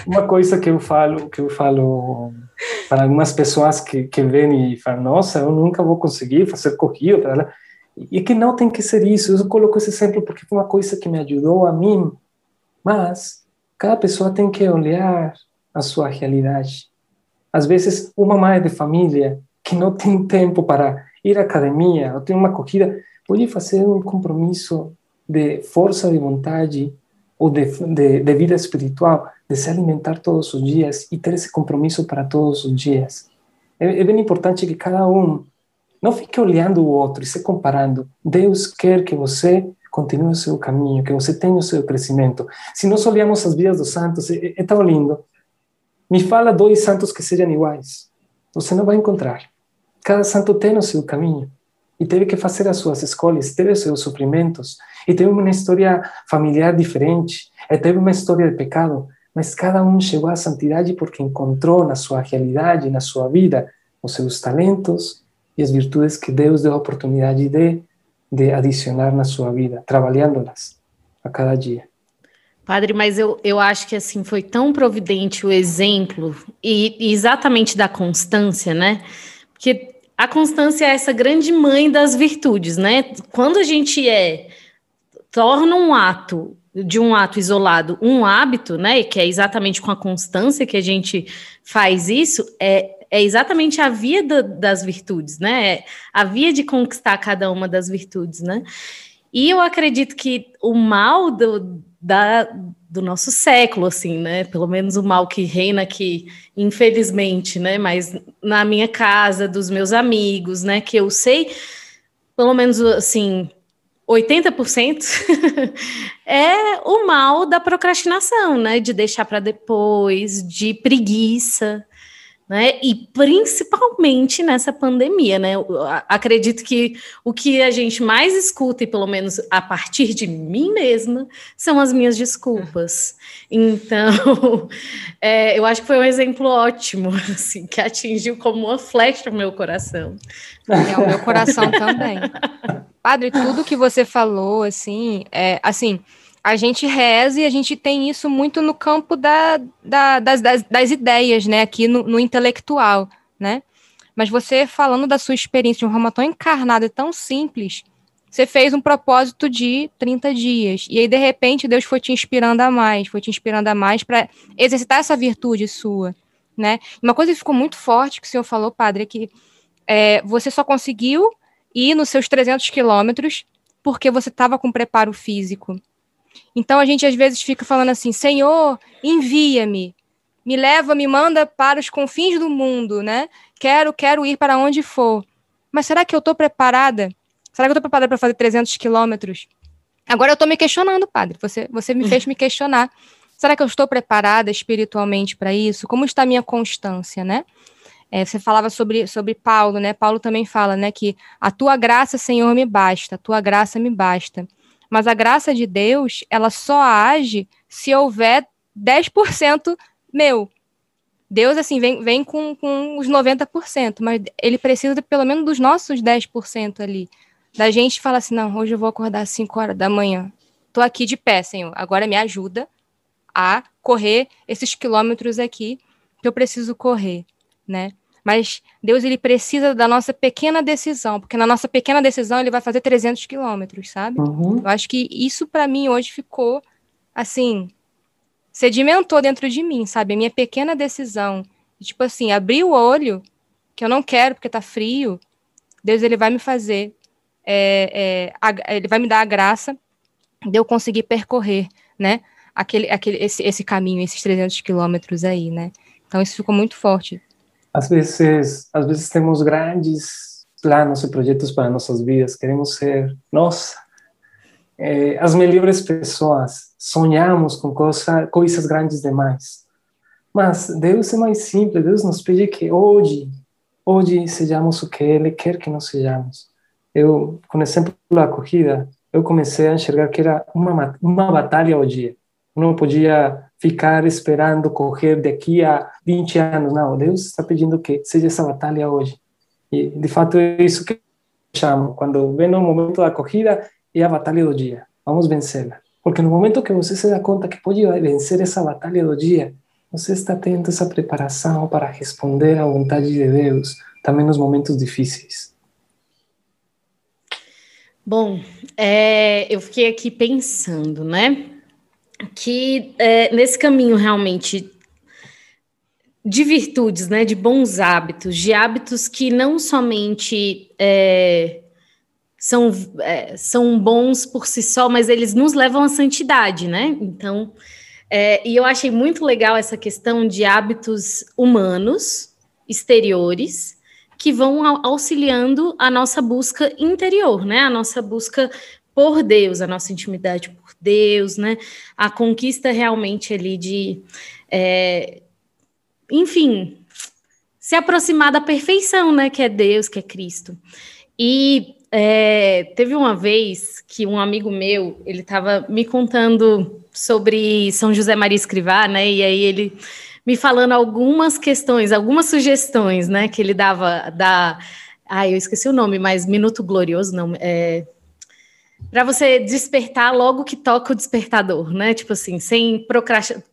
Uma coisa que eu falo, que eu falo para algumas pessoas que, que vêm e falam, nossa, eu nunca vou conseguir fazer corrida, e que não tem que ser isso. Eu coloco esse exemplo porque foi uma coisa que me ajudou a mim, mas Cada pessoa tem que olhar a sua realidade. Às vezes, uma mãe de família que não tem tempo para ir à academia ou tem uma corrida, pode fazer um compromisso de força de vontade ou de, de, de, vida espiritual, de se alimentar todos os dias e ter esse compromisso para todos os dias. É, é bem importante que cada um não fique olhando o outro e se comparando. Deus quer que você continue o seu caminho, que você tenha o seu crescimento. Se nós olhamos as vidas dos santos, é, é tão lindo. Me fala dois santos que sejam iguais. Você não vai encontrar. Cada santo tem o seu caminho e teve que fazer as suas escolhas, teve seus sofrimentos e teve uma história familiar diferente, e teve uma história de pecado, mas cada um chegou à santidade porque encontrou na sua realidade, na sua vida, os seus talentos e as virtudes que Deus deu a oportunidade de de adicionar na sua vida, trabalhando-las a cada dia. Padre, mas eu, eu acho que assim foi tão providente o exemplo e, exatamente da constância, né? Porque a constância é essa grande mãe das virtudes, né? Quando a gente é torna um ato de um ato isolado um hábito, né? Que é exatamente com a constância que a gente faz isso, é é exatamente a via do, das virtudes, né? É a via de conquistar cada uma das virtudes, né? E eu acredito que o mal do, da, do nosso século, assim, né? Pelo menos o mal que reina aqui, infelizmente, né? Mas na minha casa, dos meus amigos, né? Que eu sei, pelo menos assim, 80% é o mal da procrastinação, né? De deixar para depois, de preguiça, né? E principalmente nessa pandemia, né? Eu acredito que o que a gente mais escuta, e pelo menos a partir de mim mesma, são as minhas desculpas. Então, é, eu acho que foi um exemplo ótimo, assim, que atingiu como uma flecha o meu coração. É o meu coração também. Padre, tudo que você falou, assim, é assim a gente reza e a gente tem isso muito no campo da, da, das, das, das, ideias, né? Aqui no, no, intelectual, né? Mas você falando da sua experiência de uma forma tão encarnada e tão simples, você fez um propósito de 30 dias. E aí, de repente, Deus foi te inspirando a mais, foi te inspirando a mais para exercitar essa virtude sua, né? Uma coisa que ficou muito forte que o senhor falou, padre, é que é, você só conseguiu ir nos seus 300 quilômetros porque você estava com preparo físico. Então a gente às vezes fica falando assim: Senhor, envia-me, me leva, me manda para os confins do mundo, né? Quero, quero ir para onde for. Mas será que eu estou preparada? Será que eu estou preparada para fazer 300 quilômetros? Agora eu estou me questionando, padre. Você, você me fez me questionar. Será que eu estou preparada espiritualmente para isso? Como está a minha constância, né? É, você falava sobre, sobre Paulo, né? Paulo também fala, né? Que a tua graça, Senhor, me basta. A tua graça me basta. Mas a graça de Deus, ela só age se houver 10% meu. Deus, assim, vem, vem com, com os 90%, mas ele precisa pelo menos dos nossos 10% ali. Da gente falar assim, não, hoje eu vou acordar às 5 horas da manhã. Tô aqui de pé, Senhor. Agora me ajuda a correr esses quilômetros aqui que eu preciso correr, né? Mas Deus ele precisa da nossa pequena decisão, porque na nossa pequena decisão ele vai fazer 300 quilômetros, sabe? Uhum. Eu acho que isso para mim hoje ficou assim, sedimentou dentro de mim, sabe? A minha pequena decisão, tipo assim, abrir o olho, que eu não quero porque tá frio, Deus ele vai me fazer, é, é, a, ele vai me dar a graça de eu conseguir percorrer, né? Aquele, aquele, esse, esse caminho, esses 300 quilômetros aí, né? Então isso ficou muito forte às vezes, às vezes temos grandes planos e projetos para nossas vidas, queremos ser, nossa, é, as melhores pessoas, sonhamos com coisa, coisas grandes demais. Mas Deus é mais simples, Deus nos pede que hoje, hoje sejamos o que Ele quer que nós sejamos. Eu, com exemplo da corrida, eu comecei a enxergar que era uma, uma batalha ao dia. Não podia ficar esperando correr daqui a 20 anos. Não, Deus está pedindo que seja essa batalha hoje. E, de fato, é isso que eu chamo. Quando vem o momento da corrida, é a batalha do dia. Vamos vencê-la. Porque no momento que você se dá conta que pode vencer essa batalha do dia, você está tendo essa preparação para responder à vontade de Deus, também nos momentos difíceis. Bom, é, eu fiquei aqui pensando, né? Que é, nesse caminho realmente de virtudes, né, de bons hábitos, de hábitos que não somente é, são, é, são bons por si só, mas eles nos levam à santidade, né? Então, é, e eu achei muito legal essa questão de hábitos humanos, exteriores, que vão auxiliando a nossa busca interior, né? A nossa busca por Deus, a nossa intimidade Deus, né? A conquista realmente ali de, é, enfim, se aproximar da perfeição, né? Que é Deus, que é Cristo. E é, teve uma vez que um amigo meu, ele estava me contando sobre São José Maria Escrivá, né? E aí ele me falando algumas questões, algumas sugestões, né? Que ele dava da. Ah, eu esqueci o nome, mas Minuto Glorioso, não. É, para você despertar logo que toca o despertador, né? Tipo assim, sem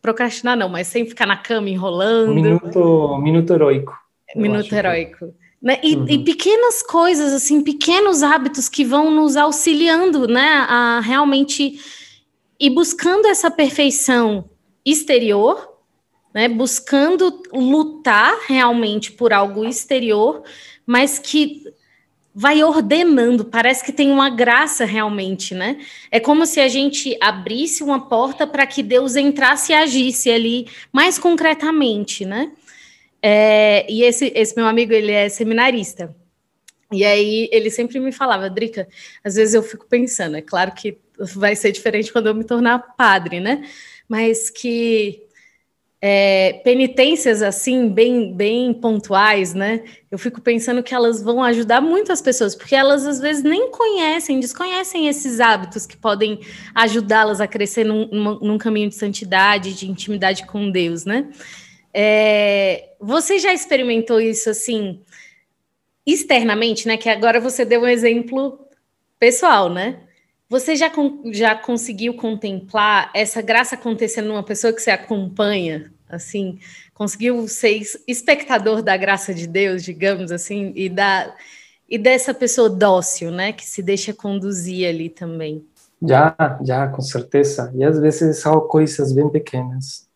procrastinar, não, mas sem ficar na cama enrolando. Minuto, minuto heróico. Minuto heróico. Né? E, uhum. e, pequenas coisas, assim, pequenos hábitos que vão nos auxiliando, né, a realmente ir buscando essa perfeição exterior, né, buscando lutar realmente por algo exterior, mas que vai ordenando, parece que tem uma graça realmente, né? É como se a gente abrisse uma porta para que Deus entrasse e agisse ali mais concretamente, né? É, e esse, esse meu amigo, ele é seminarista. E aí ele sempre me falava, Drica, às vezes eu fico pensando, é claro que vai ser diferente quando eu me tornar padre, né? Mas que é, penitências assim, bem, bem pontuais, né? Eu fico pensando que elas vão ajudar muito as pessoas, porque elas às vezes nem conhecem, desconhecem esses hábitos que podem ajudá-las a crescer num, num, caminho de santidade, de intimidade com Deus, né? É, você já experimentou isso assim externamente, né? Que agora você deu um exemplo pessoal, né? Você já, já conseguiu contemplar essa graça acontecendo numa pessoa que você acompanha? Assim, conseguiu ser espectador da graça de Deus, digamos assim, e, da, e dessa pessoa dócil, né? Que se deixa conduzir ali também. Já, já, com certeza. E às vezes são coisas bem pequenas,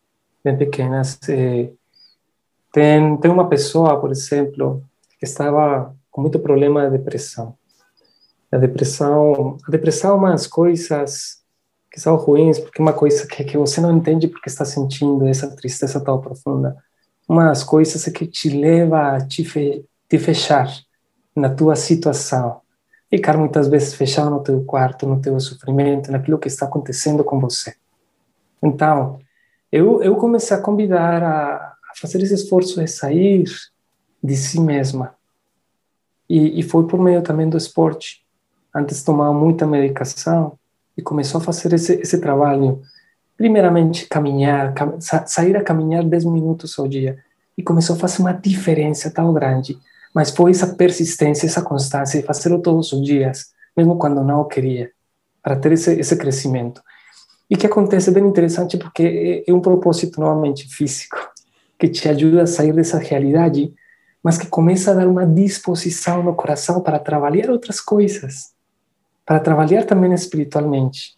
bem pequenas. Eh, tem, tem uma pessoa, por exemplo, que estava com muito problema de depressão. A depressão, a depressão é umas coisas que são ruins, porque é uma coisa que, que você não entende porque está sentindo essa tristeza tão profunda. Umas coisas que te leva a te, fe, te fechar na tua situação. Ficar muitas vezes fechado no teu quarto, no teu sofrimento, naquilo que está acontecendo com você. Então, eu, eu comecei a convidar a fazer esse esforço de sair de si mesma. E, e foi por meio também do esporte antes tomava muita medicação e começou a fazer esse, esse trabalho. Primeiramente, caminhar, cam sair a caminhar 10 minutos ao dia. E começou a fazer uma diferença tão grande. Mas foi essa persistência, essa constância, de fazê-lo todos os dias, mesmo quando não queria, para ter esse, esse crescimento. E que acontece bem interessante porque é, é um propósito novamente físico, que te ajuda a sair dessa realidade, mas que começa a dar uma disposição no coração para trabalhar outras coisas para trabalhar também espiritualmente.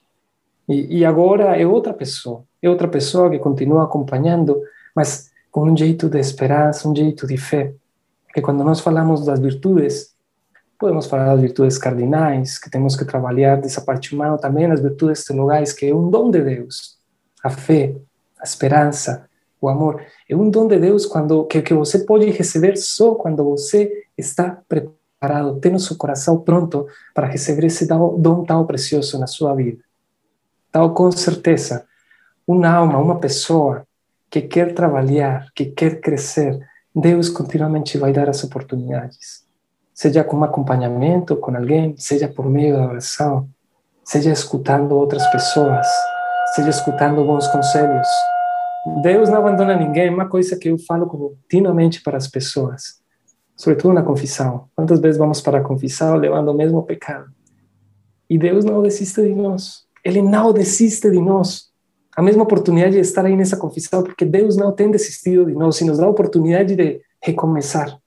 E, e, agora é outra pessoa, é outra pessoa que continua acompanhando, mas com um jeito de esperança, um jeito de fé. Porque quando nós falamos das virtudes, podemos falar das virtudes cardinais, que temos que trabalhar dessa parte humana também, as virtudes teologais, que é um dom de Deus. A fé, a esperança, o amor. É um dom de Deus quando, que, que você pode receber só quando você está preparado preparado, tendo seu coração pronto para receber esse dom tão precioso na sua vida. Então, com certeza, uma alma, uma pessoa que quer trabalhar, que quer crescer, Deus continuamente vai dar as oportunidades. Seja com acompanhamento com alguém, seja por meio da oração, seja escutando outras pessoas, seja escutando bons conselhos. Deus não abandona ninguém, é uma coisa que eu falo continuamente para as pessoas sobretudo na confissão. Quantas vezes vamos para a confissão levando o mesmo pecado? E Deus não desiste de nós. Ele não desiste de nós. A mesma oportunidade de estar aí nessa confissão, porque Deus não tem desistido de nós e nos dá a oportunidade de recomeçar.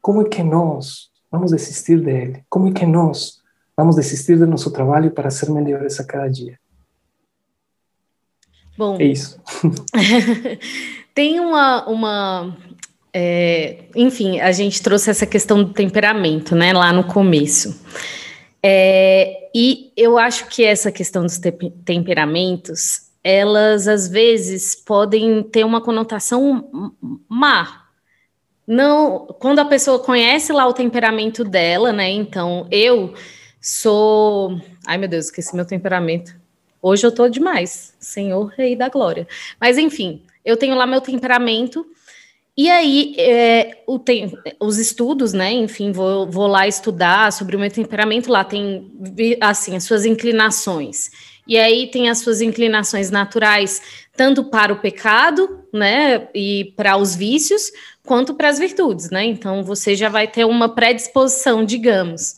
Como é que nós vamos desistir dele? Como é que nós vamos desistir do nosso trabalho para ser melhores a cada dia? Bom, é isso. tem uma, uma é, enfim, a gente trouxe essa questão do temperamento, né, lá no começo. É, e eu acho que essa questão dos te temperamentos, elas às vezes podem ter uma conotação má. Não, quando a pessoa conhece lá o temperamento dela, né? Então, eu sou, ai meu Deus, esqueci meu temperamento. Hoje eu tô demais, Senhor Rei da Glória. Mas enfim, eu tenho lá meu temperamento e aí, é, o tem, os estudos, né? Enfim, vou, vou lá estudar sobre o meu temperamento. Lá tem, assim, as suas inclinações. E aí tem as suas inclinações naturais, tanto para o pecado, né? E para os vícios, quanto para as virtudes, né? Então, você já vai ter uma predisposição, digamos.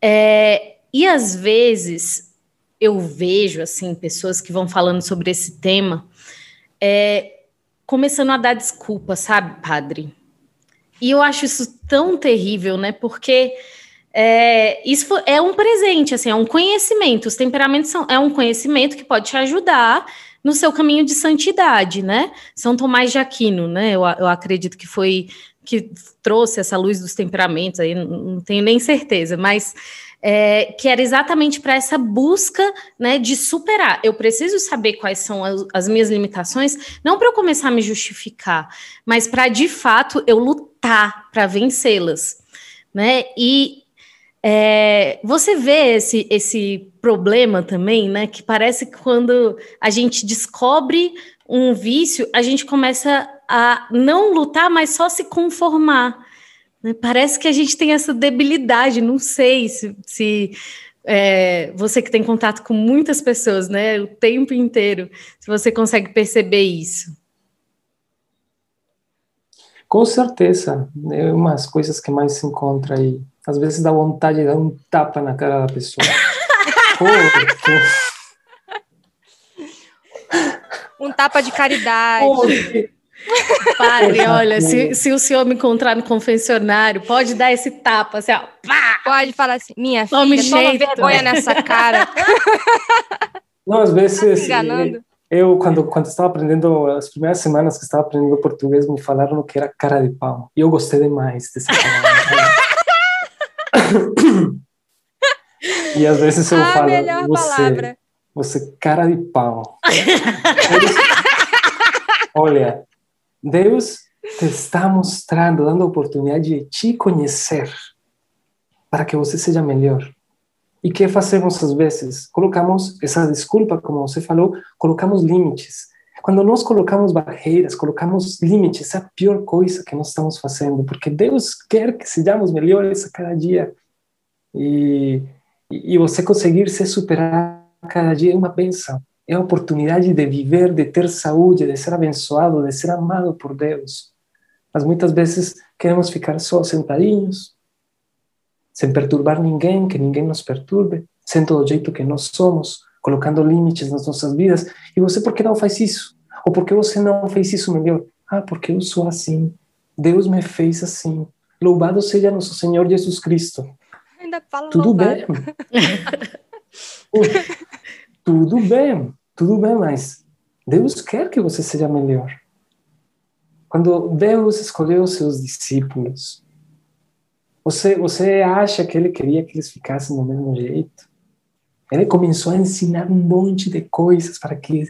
É, e às vezes, eu vejo, assim, pessoas que vão falando sobre esse tema. É, começando a dar desculpa, sabe, padre? E eu acho isso tão terrível, né? Porque é, isso é um presente, assim, é um conhecimento. Os temperamentos são, é um conhecimento que pode te ajudar no seu caminho de santidade, né? São Tomás de Aquino, né? Eu, eu acredito que foi que trouxe essa luz dos temperamentos, aí não, não tenho nem certeza, mas é, que era exatamente para essa busca né, de superar. Eu preciso saber quais são as, as minhas limitações, não para eu começar a me justificar, mas para de fato eu lutar para vencê-las. Né? E é, você vê esse, esse problema também, né? Que parece que quando a gente descobre um vício, a gente começa a não lutar, mas só se conformar. Né? Parece que a gente tem essa debilidade, não sei se, se é, você que tem contato com muitas pessoas, né, o tempo inteiro, se você consegue perceber isso. Com certeza, é umas coisas que mais se encontra aí. Às vezes dá vontade de dar um tapa na cara da pessoa. um tapa de caridade. Padre, olha, se, se o senhor me encontrar no confessionário, pode dar esse tapa, assim, ó, pá! Pode falar assim, minha Tome filha, jeito. toma vergonha nessa cara. Não, às vezes... Tá. Eu, quando, quando estava aprendendo, as primeiras semanas que estava aprendendo português, me falaram que era cara de pau. E eu gostei demais dessa palavra. e às vezes eu ah, falo, você, palavra. você cara de pau. Olha, Deus te está mostrando, dando a oportunidade de te conhecer para que você seja melhor. E que fazemos às vezes? Colocamos essa desculpa, como você falou, colocamos limites. Quando nós colocamos barreiras, colocamos limites, é a pior coisa que nós estamos fazendo, porque Deus quer que sejamos melhores a cada dia. E, e você conseguir se superar a cada dia é uma benção. É a oportunidade de viver, de ter saúde, de ser abençoado, de ser amado por Deus. Mas muitas vezes queremos ficar só sentadinhos, sem perturbar ninguém, que ninguém nos perturbe, sendo do jeito que nós somos, colocando limites nas nossas vidas. E você, por que não faz isso? Ou por que você não fez isso melhor? Ah, porque eu sou assim. Deus me fez assim. Louvado seja nosso Senhor Jesus Cristo. Ainda fala Tudo louvado. bem. tudo bem, tudo bem, mas Deus quer que você seja melhor. Quando Deus escolheu seus discípulos, você, você acha que ele queria que eles ficassem do mesmo jeito? Ele começou a ensinar um monte de coisas para que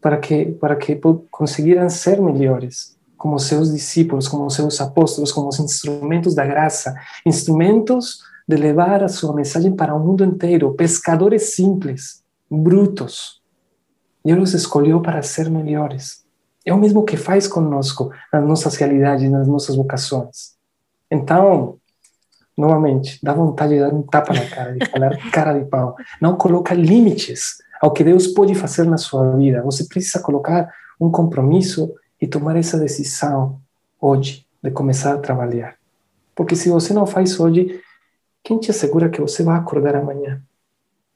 para que para que conseguiram ser melhores, como seus discípulos, como seus apóstolos, como os instrumentos da graça, instrumentos de levar a sua mensagem para o mundo inteiro, pescadores simples, brutos. E ele os escolheu para ser melhores. É o mesmo que faz conosco nas nossas realidades, nas nossas vocações. Então, novamente, dá vontade de dar um tapa na cara, de falar cara de pau. Não coloca limites ao que Deus pode fazer na sua vida. Você precisa colocar um compromisso e tomar essa decisão hoje de começar a trabalhar. Porque se você não faz hoje, quem te assegura que você vai acordar amanhã?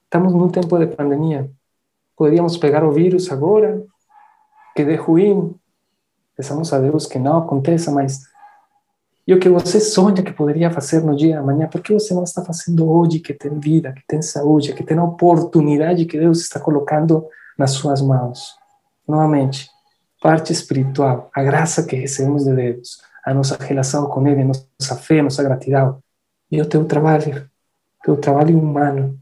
Estamos num tempo de pandemia. Poderíamos pegar o vírus agora, que dê ruim. Pensamos a Deus que não aconteça, mas e o que você sonha que poderia fazer no dia de amanhã, por que você não está fazendo hoje que tem vida, que tem saúde, que tem a oportunidade que Deus está colocando nas suas mãos? Novamente, parte espiritual, a graça que recebemos de Deus, a nossa relação com Ele, a nossa fé, a nossa gratidão, e o teu trabalho, o teu trabalho humano,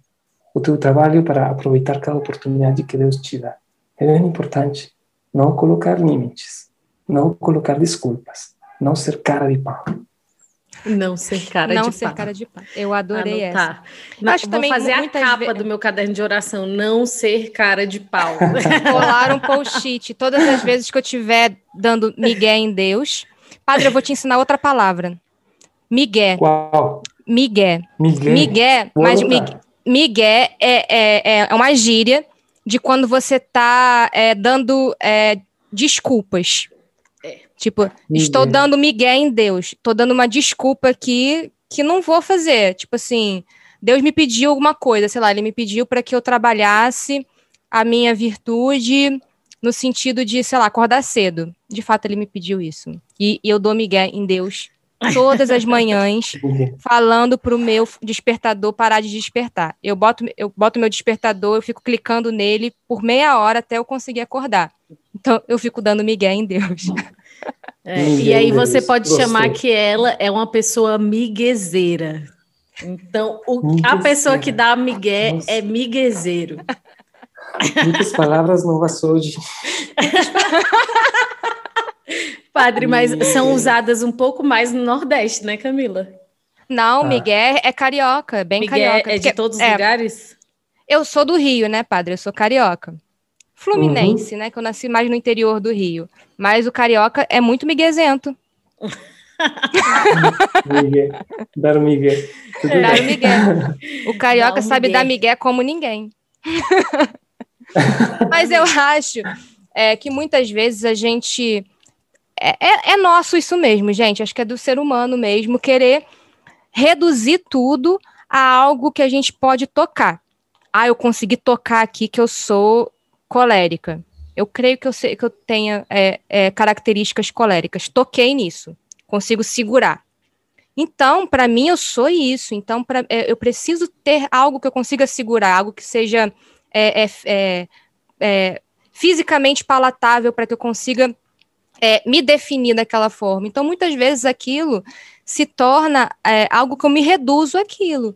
o teu trabalho para aproveitar cada oportunidade que Deus te dá. É bem importante não colocar limites, não colocar desculpas não ser cara de pau. Não ser cara não de ser pau. cara de pau. Eu adorei Anotar. essa. Acho vou também fazer a capa vezes... do meu caderno de oração. Não ser cara de pau. Colar um post-it. Todas as vezes que eu estiver dando migué em Deus. Padre, eu vou te ensinar outra palavra. Migué. Qual? Migué. Migué. Migué. Mas migué, migué é, é, é uma gíria de quando você está é, dando é, desculpas. Tipo, estou dando migué em Deus. Estou dando uma desculpa aqui que não vou fazer. Tipo assim, Deus me pediu alguma coisa, sei lá, ele me pediu para que eu trabalhasse a minha virtude no sentido de, sei lá, acordar cedo. De fato, ele me pediu isso. E, e eu dou migué em Deus todas as manhãs, falando para o meu despertador parar de despertar. Eu boto, eu boto meu despertador, eu fico clicando nele por meia hora até eu conseguir acordar. Então, eu fico dando migué em Deus. É, e aí você pode Gostei. chamar que ela é uma pessoa miguezeira. Então, o, a pessoa que dá migué Nossa. é miguezeiro. Muitas palavras novas hoje. Padre, mas são usadas um pouco mais no Nordeste, né, Camila? Não, ah. Miguel é carioca, é bem Miguel carioca. É de todos os é, lugares? Eu sou do Rio, né, padre? Eu sou carioca. fluminense, uhum. né? Que eu nasci mais no interior do Rio. Mas o carioca é muito miguezento. Miguel. Dar Miguel. Dar Miguel. O carioca sabe dar Miguel como ninguém. Mas eu acho é, que muitas vezes a gente. É, é, é nosso isso mesmo, gente. Acho que é do ser humano mesmo querer reduzir tudo a algo que a gente pode tocar. Ah, eu consegui tocar aqui que eu sou colérica. Eu creio que eu, sei, que eu tenha é, é, características coléricas. Toquei nisso, consigo segurar. Então, para mim, eu sou isso. Então, pra, é, eu preciso ter algo que eu consiga segurar, algo que seja é, é, fisicamente palatável para que eu consiga me definir daquela forma. Então, muitas vezes aquilo se torna algo que eu me reduzo aquilo,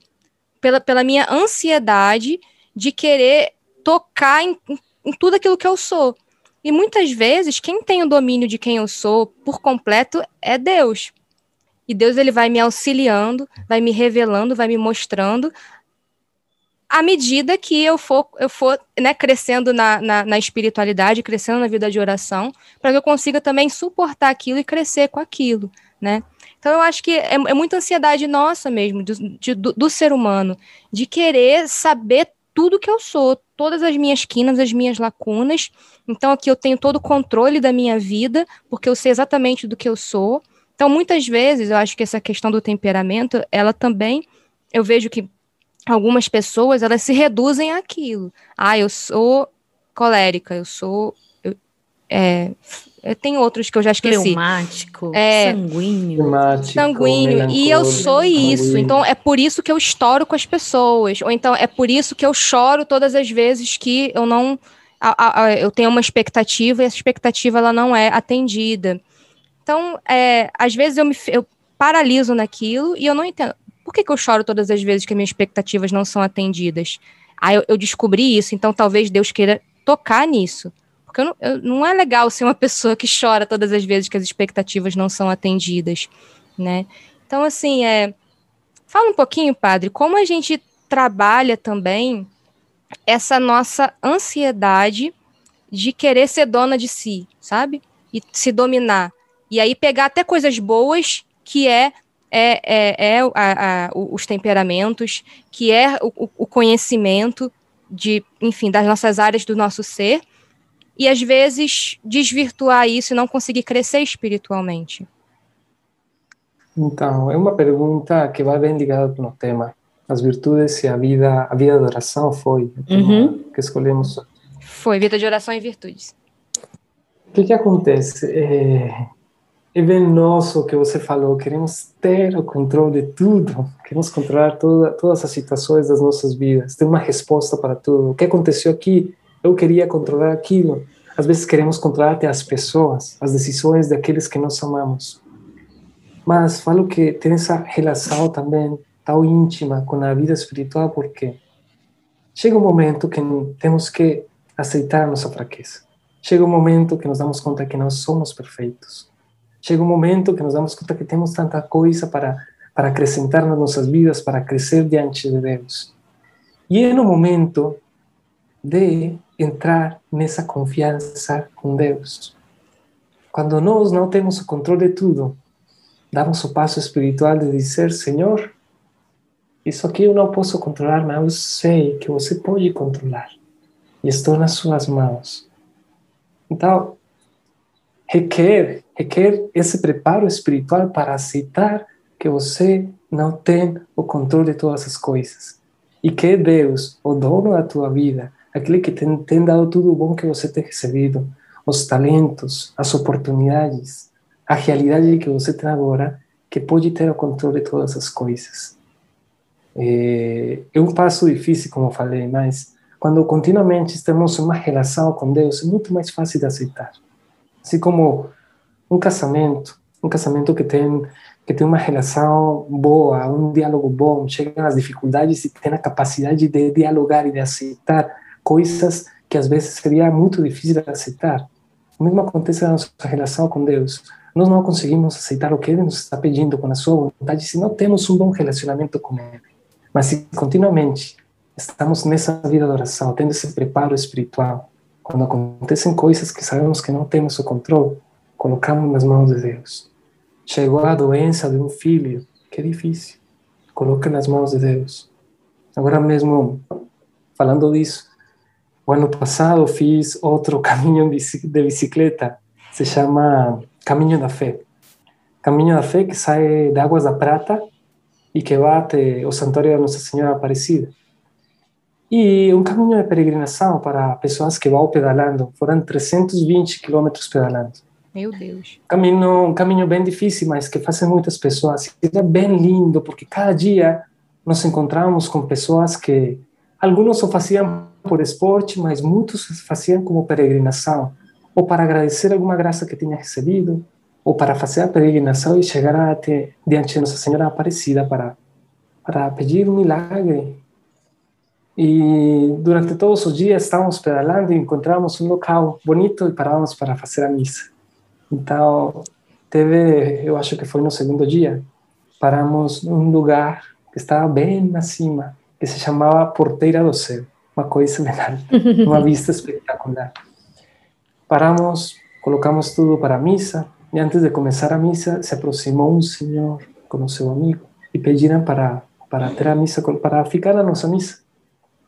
pela, pela minha ansiedade de querer tocar em, em tudo aquilo que eu sou. E muitas vezes, quem tem o domínio de quem eu sou por completo é Deus. E Deus ele vai me auxiliando, vai me revelando, vai me mostrando à medida que eu for, eu for né, crescendo na, na, na espiritualidade, crescendo na vida de oração, para que eu consiga também suportar aquilo e crescer com aquilo, né? Então eu acho que é, é muita ansiedade nossa mesmo, do, de, do, do, ser humano, de querer saber tudo que eu sou, todas as minhas quinas, as minhas lacunas. Então aqui eu tenho todo o controle da minha vida, porque eu sei exatamente do que eu sou. Então muitas vezes eu acho que essa questão do temperamento, ela também, eu vejo que algumas pessoas, elas se reduzem àquilo. Ah, eu sou colérica, eu sou... Eu, é, tem outros que eu já esqueci. Fleumático, é, sanguíneo. sanguíneo. E eu sou isso. Sanguíneo. Então é por isso que eu estouro com as pessoas. Ou então é por isso que eu choro todas as vezes que eu não. A, a, eu tenho uma expectativa e essa expectativa ela não é atendida. Então, é, às vezes eu me eu paraliso naquilo e eu não entendo. Por que, que eu choro todas as vezes que minhas expectativas não são atendidas? Aí eu, eu descobri isso, então talvez Deus queira tocar nisso. Porque não, eu, não é legal ser uma pessoa que chora todas as vezes que as expectativas não são atendidas, né? Então, assim, é, fala um pouquinho, padre, como a gente trabalha também essa nossa ansiedade de querer ser dona de si, sabe? E se dominar. E aí pegar até coisas boas, que é é, é, é a, a, os temperamentos, que é o, o conhecimento de, enfim, das nossas áreas do nosso ser, e às vezes desvirtuar isso e não conseguir crescer espiritualmente? Então, é uma pergunta que vai bem ligada no tema. As virtudes e a vida, a vida de oração foi uhum. que escolhemos. Foi, vida de oração e virtudes. O que, que acontece? É, é bem nosso que você falou, queremos ter o controle de tudo, queremos controlar toda, todas as situações das nossas vidas, ter uma resposta para tudo. O que aconteceu aqui? eu queria controlar aquilo. Às vezes queremos controlar até as pessoas, as decisões daqueles que nós amamos. Mas falo que tem essa relação também tão íntima com a vida espiritual, porque chega um momento que temos que aceitar nossa fraqueza. Chega um momento que nos damos conta que não somos perfeitos. Chega um momento que nos damos conta que temos tanta coisa para para acrescentar nas nossas vidas, para crescer diante de Deus. E é no momento de entrar nessa confiança com Deus. Quando nós não temos o controle de tudo, damos o passo espiritual de dizer: Senhor, isso aqui eu não posso controlar, mas eu sei que você pode controlar. E estou nas suas mãos. Então, requer, requer esse preparo espiritual para aceitar que você não tem o controle de todas as coisas. E que Deus, o dono da tua vida, aquele que tem, tem dado tudo o bom que você tem recebido, os talentos, as oportunidades, a realidade que você tem agora, que pode ter o controle de todas as coisas. É, é um passo difícil, como falei, mas quando continuamente em uma relação com Deus, é muito mais fácil de aceitar. Assim como um casamento, um casamento que tem que tem uma relação boa, um diálogo bom, chega às dificuldades e tem a capacidade de dialogar e de aceitar coisas que às vezes seria muito difícil de aceitar. O mesmo acontece na nossa relação com Deus. Nós não conseguimos aceitar o que Ele nos está pedindo com a sua vontade se não temos um bom relacionamento com Ele. Mas se continuamente estamos nessa vida de oração, tendo esse preparo espiritual, quando acontecem coisas que sabemos que não temos o controle, colocamos nas mãos de Deus. Chegou a doença de um filho, que difícil. Coloca nas mãos de Deus. Agora mesmo, falando disso, o ano passado fiz outro caminho de bicicleta, se chama Caminho da Fé. Caminho da Fé que sai de Águas da Prata e que até o Santuário da Nossa Senhora Aparecida. E um caminho de peregrinação para pessoas que vão pedalando. Foram 320 quilômetros pedalando. Meu Deus. Caminho, um caminho bem difícil, mas que fazem muitas pessoas. E é bem lindo, porque cada dia nos encontramos com pessoas que alguns só faziam por esporte, mas muitos faziam como peregrinação, ou para agradecer alguma graça que tinha recebido, ou para fazer a peregrinação e chegar até diante de Nossa Senhora Aparecida para para pedir um milagre. E durante todos os dias estávamos pedalando e encontramos um local bonito e parávamos para fazer a missa. Então, teve, eu acho que foi no segundo dia, paramos num lugar que estava bem acima, que se chamava Porteira do Céu uma coisa legal, uma vista espetacular. Paramos, colocamos tudo para a missa, e antes de começar a missa, se aproximou um senhor com o seu amigo e pediram para, para ter a missa, para ficar na nossa missa.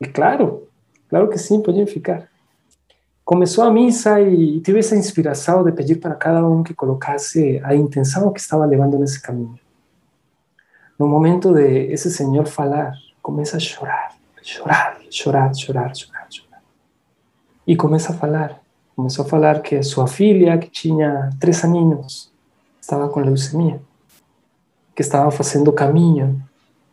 E claro, claro que sim, podiam ficar. Começou a missa e tive essa inspiração de pedir para cada um que colocasse a intenção que estava levando nesse caminho. No momento de esse senhor falar, começa a chorar chorar, chorar, chorar, chorar, chorar. E começa a falar. Começou a falar que sua filha, que tinha três aninhos, estava com leucemia, que estava fazendo o caminho,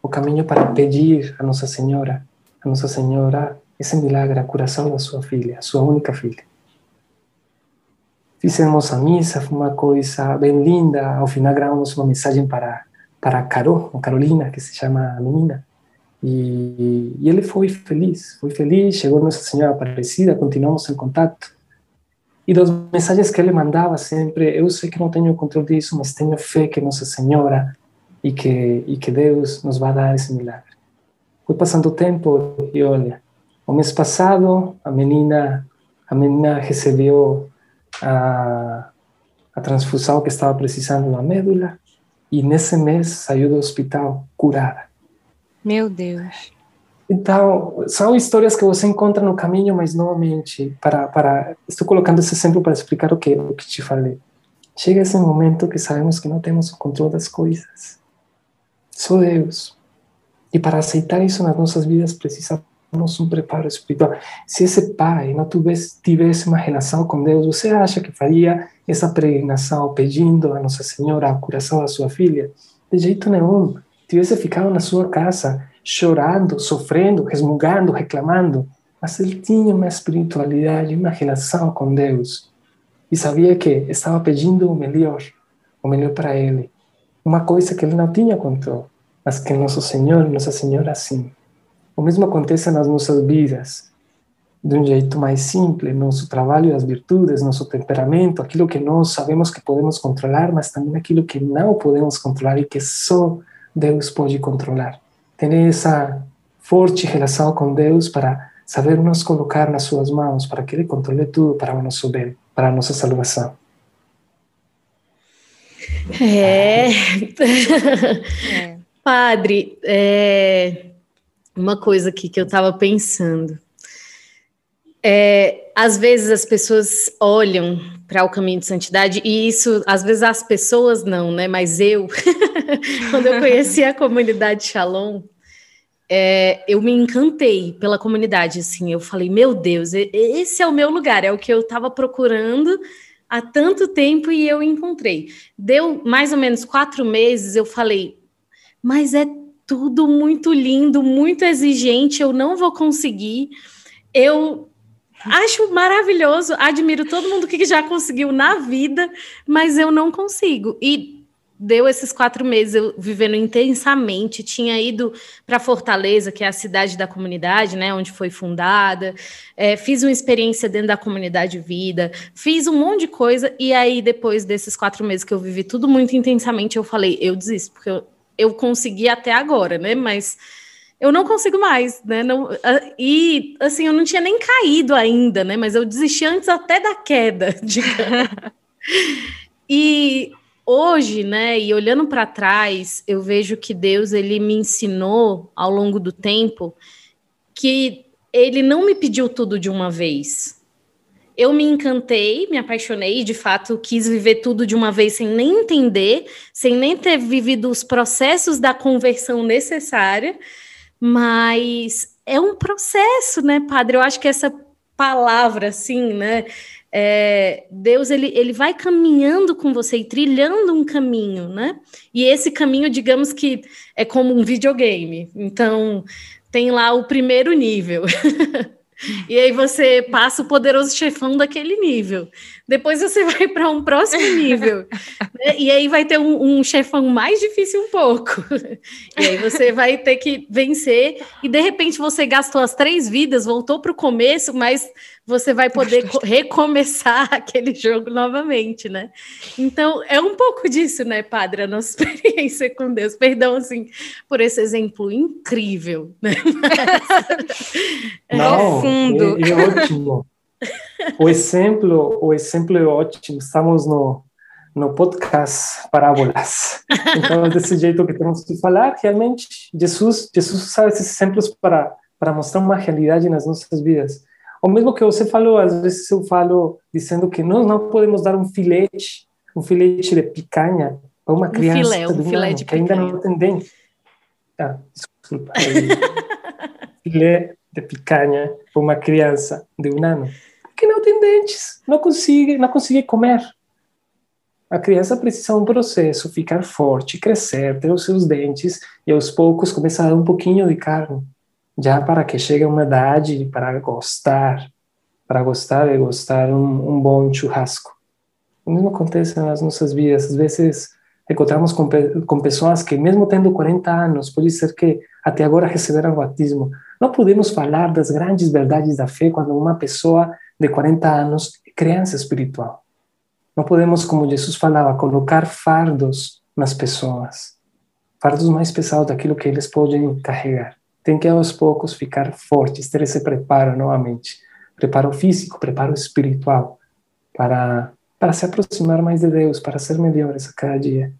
o caminho para pedir a Nossa Senhora, a Nossa Senhora, esse milagre, a curação da sua filha, única filha. Fizemos a missa, foi uma coisa bem linda. Ao final, gravamos uma mensagem para, para Carol, Carolina, que se chama menina. E, e, ele foi feliz, foi feliz, chegou Nossa Senhora Aparecida, continuamos em contato. E das mensagens que ele mandava sempre, eu sei que não tenho controle disso, mas tenho fé que Nossa Senhora e que, e que Deus nos vai dar esse milagre. Foi passando o tempo e olha, o mês passado a menina, a menina recebeu a, a transfusão que estava precisando da médula e nesse mês saiu do hospital curada. Meu Deus. Então, são histórias que você encontra no caminho, mas novamente, para, para, estou colocando esse exemplo para explicar o que, o que te falei. Chega esse momento que sabemos que não temos o controle das coisas. Só Deus. E para aceitar isso nas nossas vidas, precisamos um preparo espiritual. Se esse pai não tivesse, tivesse uma relação com Deus, você acha que faria essa peregrinação pedindo a Nossa Senhora a curação da sua filha? De jeito nenhum. Tivesse ficado na sua casa chorando, sofrendo, resmungando, reclamando, mas ele tinha uma espiritualidade, uma relação com Deus. E sabia que estava pedindo o melhor, o melhor para ele, uma coisa que ele não tinha controle, mas que nosso Senhor, Nossa Senhora, sim. O mesmo acontece nas nossas vidas, de um jeito mais simples, nosso trabalho as virtudes, nosso temperamento, aquilo que nós sabemos que podemos controlar, mas também aquilo que não podemos controlar e que só Deus pode controlar. Ter essa forte relação com Deus para saber nos colocar nas suas mãos, para que Ele controle tudo para o nosso bem, para a nossa salvação. É. é. Padre, é... uma coisa aqui que eu estava pensando. É, às vezes as pessoas olham para o caminho de santidade, e isso, às vezes as pessoas não, né? Mas eu, quando eu conheci a comunidade Shalom, é, eu me encantei pela comunidade, assim, eu falei, meu Deus, esse é o meu lugar, é o que eu estava procurando há tanto tempo e eu encontrei. Deu mais ou menos quatro meses, eu falei, mas é tudo muito lindo, muito exigente, eu não vou conseguir. Eu Acho maravilhoso, admiro todo mundo que já conseguiu na vida, mas eu não consigo. E deu esses quatro meses eu vivendo intensamente. Tinha ido para Fortaleza, que é a cidade da comunidade, né, onde foi fundada. É, fiz uma experiência dentro da comunidade vida, fiz um monte de coisa. E aí, depois desses quatro meses que eu vivi tudo muito intensamente, eu falei, eu desisto, porque eu, eu consegui até agora, né? Mas eu não consigo mais, né? Não, e assim, eu não tinha nem caído ainda, né? Mas eu desisti antes até da queda, e hoje, né, e olhando para trás, eu vejo que Deus ele me ensinou ao longo do tempo que ele não me pediu tudo de uma vez. Eu me encantei, me apaixonei, de fato quis viver tudo de uma vez sem nem entender, sem nem ter vivido os processos da conversão necessária, mas é um processo, né, padre? Eu acho que essa palavra, assim, né, é, Deus ele, ele vai caminhando com você e trilhando um caminho, né? E esse caminho, digamos que é como um videogame. Então, tem lá o primeiro nível. E aí você passa o poderoso chefão daquele nível. Depois você vai para um próximo nível. né? E aí vai ter um, um, chefão mais difícil um pouco. E aí você vai ter que vencer. E de repente você gastou as três vidas, voltou para o começo, mas você vai poder recomeçar aquele jogo novamente, né? Então, é um pouco disso, né, padre, a nossa experiência com Deus. Perdão, assim, por esse exemplo incrível, né? É Não, fundo. É, é ótimo. O exemplo, o exemplo é ótimo. Estamos no, no podcast Parábolas. Então, desse jeito que temos que falar, realmente, Jesus, Jesus usa esses exemplos para, para mostrar uma realidade nas nossas vidas. O mesmo que você falou, às vezes eu falo dizendo que nós não podemos dar um filete, um filete de picanha para uma criança um filé, um filé de que ainda não tem dente. Ah, desculpa. filé de picanha para uma criança de um ano que não tem dentes, não consegue, não consegue comer. A criança precisa de um processo, ficar forte, crescer, ter os seus dentes e aos poucos começar a dar um pouquinho de carne já para que chegue a uma idade para gostar, para gostar e gostar um, um bom churrasco. O mesmo acontece nas nossas vidas. Às vezes encontramos com, com pessoas que, mesmo tendo 40 anos, pode ser que até agora receberam o batismo. Não podemos falar das grandes verdades da fé quando uma pessoa de 40 anos é criança espiritual. Não podemos, como Jesus falava, colocar fardos nas pessoas, fardos mais pesados daquilo que eles podem carregar tem que aos poucos ficar fortes, ter esse preparo novamente, preparo físico, preparo espiritual, para para se aproximar mais de Deus, para ser melhores a cada dia.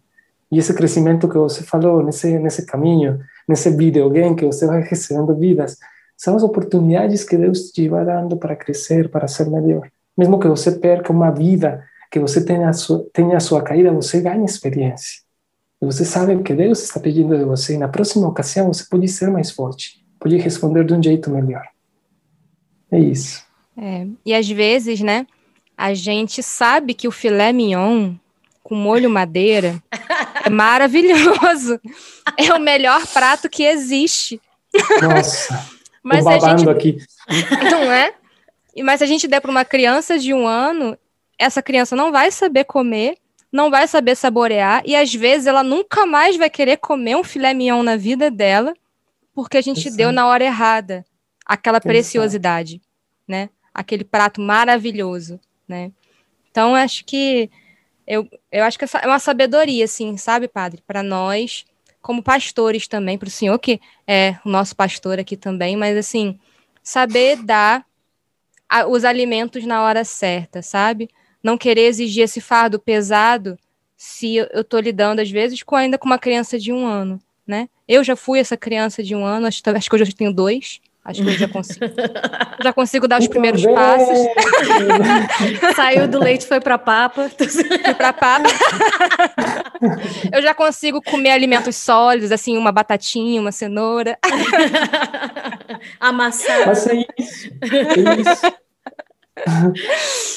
E esse crescimento que você falou, nesse nesse caminho, nesse videogame que você vai recebendo vidas, são as oportunidades que Deus te vai dando para crescer, para ser melhor. Mesmo que você perca uma vida, que você tenha a sua, tenha a sua caída, você ganha experiência. E você sabe o que Deus está pedindo de você. E na próxima ocasião você pode ser mais forte, pode responder de um jeito melhor. É isso. É, e às vezes, né, a gente sabe que o filé mignon com molho madeira é maravilhoso. É o melhor prato que existe. Nossa, mas tô babando a gente... aqui. Não é? Mas se a gente der para uma criança de um ano, essa criança não vai saber comer não vai saber saborear e às vezes ela nunca mais vai querer comer um filé mignon na vida dela porque a gente Exato. deu na hora errada aquela Exato. preciosidade, né? Aquele prato maravilhoso, né? Então acho que eu, eu acho que é uma sabedoria, assim, sabe, padre, para nós como pastores também, para o senhor que é o nosso pastor aqui também, mas assim saber dar a, os alimentos na hora certa, sabe? não querer exigir esse fardo pesado se eu estou lidando, às vezes, com ainda com uma criança de um ano, né? Eu já fui essa criança de um ano, acho, acho que hoje eu tenho dois. Acho que eu já consigo. já consigo dar os primeiros passos. Saiu do leite, foi para papa. Fui para papa. eu já consigo comer alimentos sólidos, assim, uma batatinha, uma cenoura. Amassar. Mas é isso. É isso.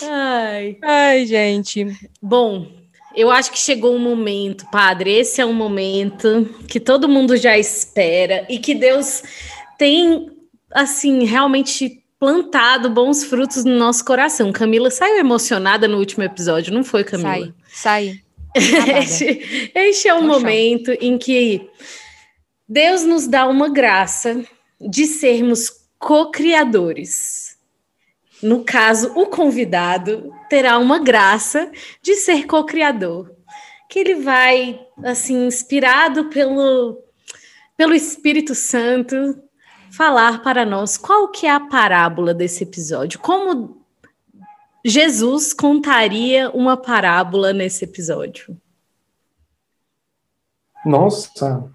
Ai. Ai, gente. Bom, eu acho que chegou um momento, padre. Esse é um momento que todo mundo já espera e que Deus tem, assim, realmente plantado bons frutos no nosso coração. Camila saiu emocionada no último episódio, não foi, Camila? Sai, sai. este, este é o momento em que Deus nos dá uma graça de sermos co-criadores no caso, o convidado terá uma graça de ser co-criador, que ele vai, assim, inspirado pelo, pelo Espírito Santo, falar para nós qual que é a parábola desse episódio. Como Jesus contaria uma parábola nesse episódio? Nossa!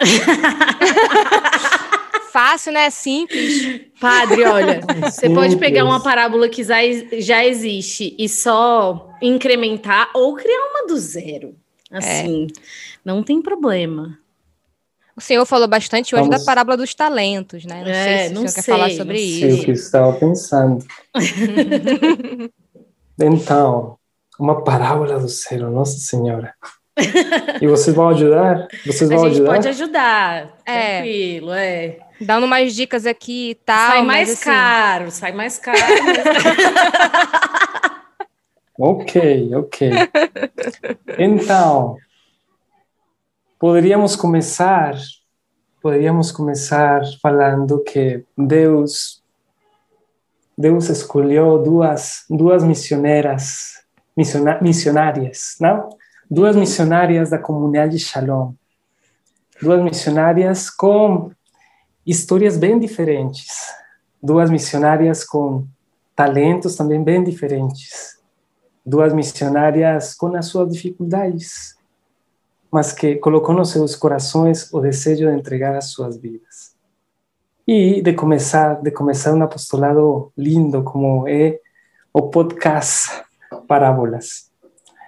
Fácil, né? Simples. Padre, olha, você pode pegar uma parábola que já existe e só incrementar ou criar uma do zero. Assim, é. não tem problema. O senhor falou bastante hoje Vamos... da parábola dos talentos, né? Não é, sei se o senhor sei, quer falar sobre isso. Sei o que estava pensando. então, uma parábola do céu, Nossa Senhora. E vocês vão ajudar? Vocês vão a gente ajudar? pode ajudar, é. tranquilo, é. Dando umas dicas aqui e tal. Sai mais assim... caro, sai mais caro. ok, ok. Então, poderíamos começar, poderíamos começar falando que Deus, Deus escolheu duas, duas missioneras, missionárias, não? Duas missionárias da comunidade Shalom. Duas missionárias com histórias bem diferentes. Duas missionárias com talentos também bem diferentes. Duas missionárias com as suas dificuldades, mas que colocou nos seus corações o desejo de entregar as suas vidas. E de começar, de começar um apostolado lindo como é o podcast Parábolas.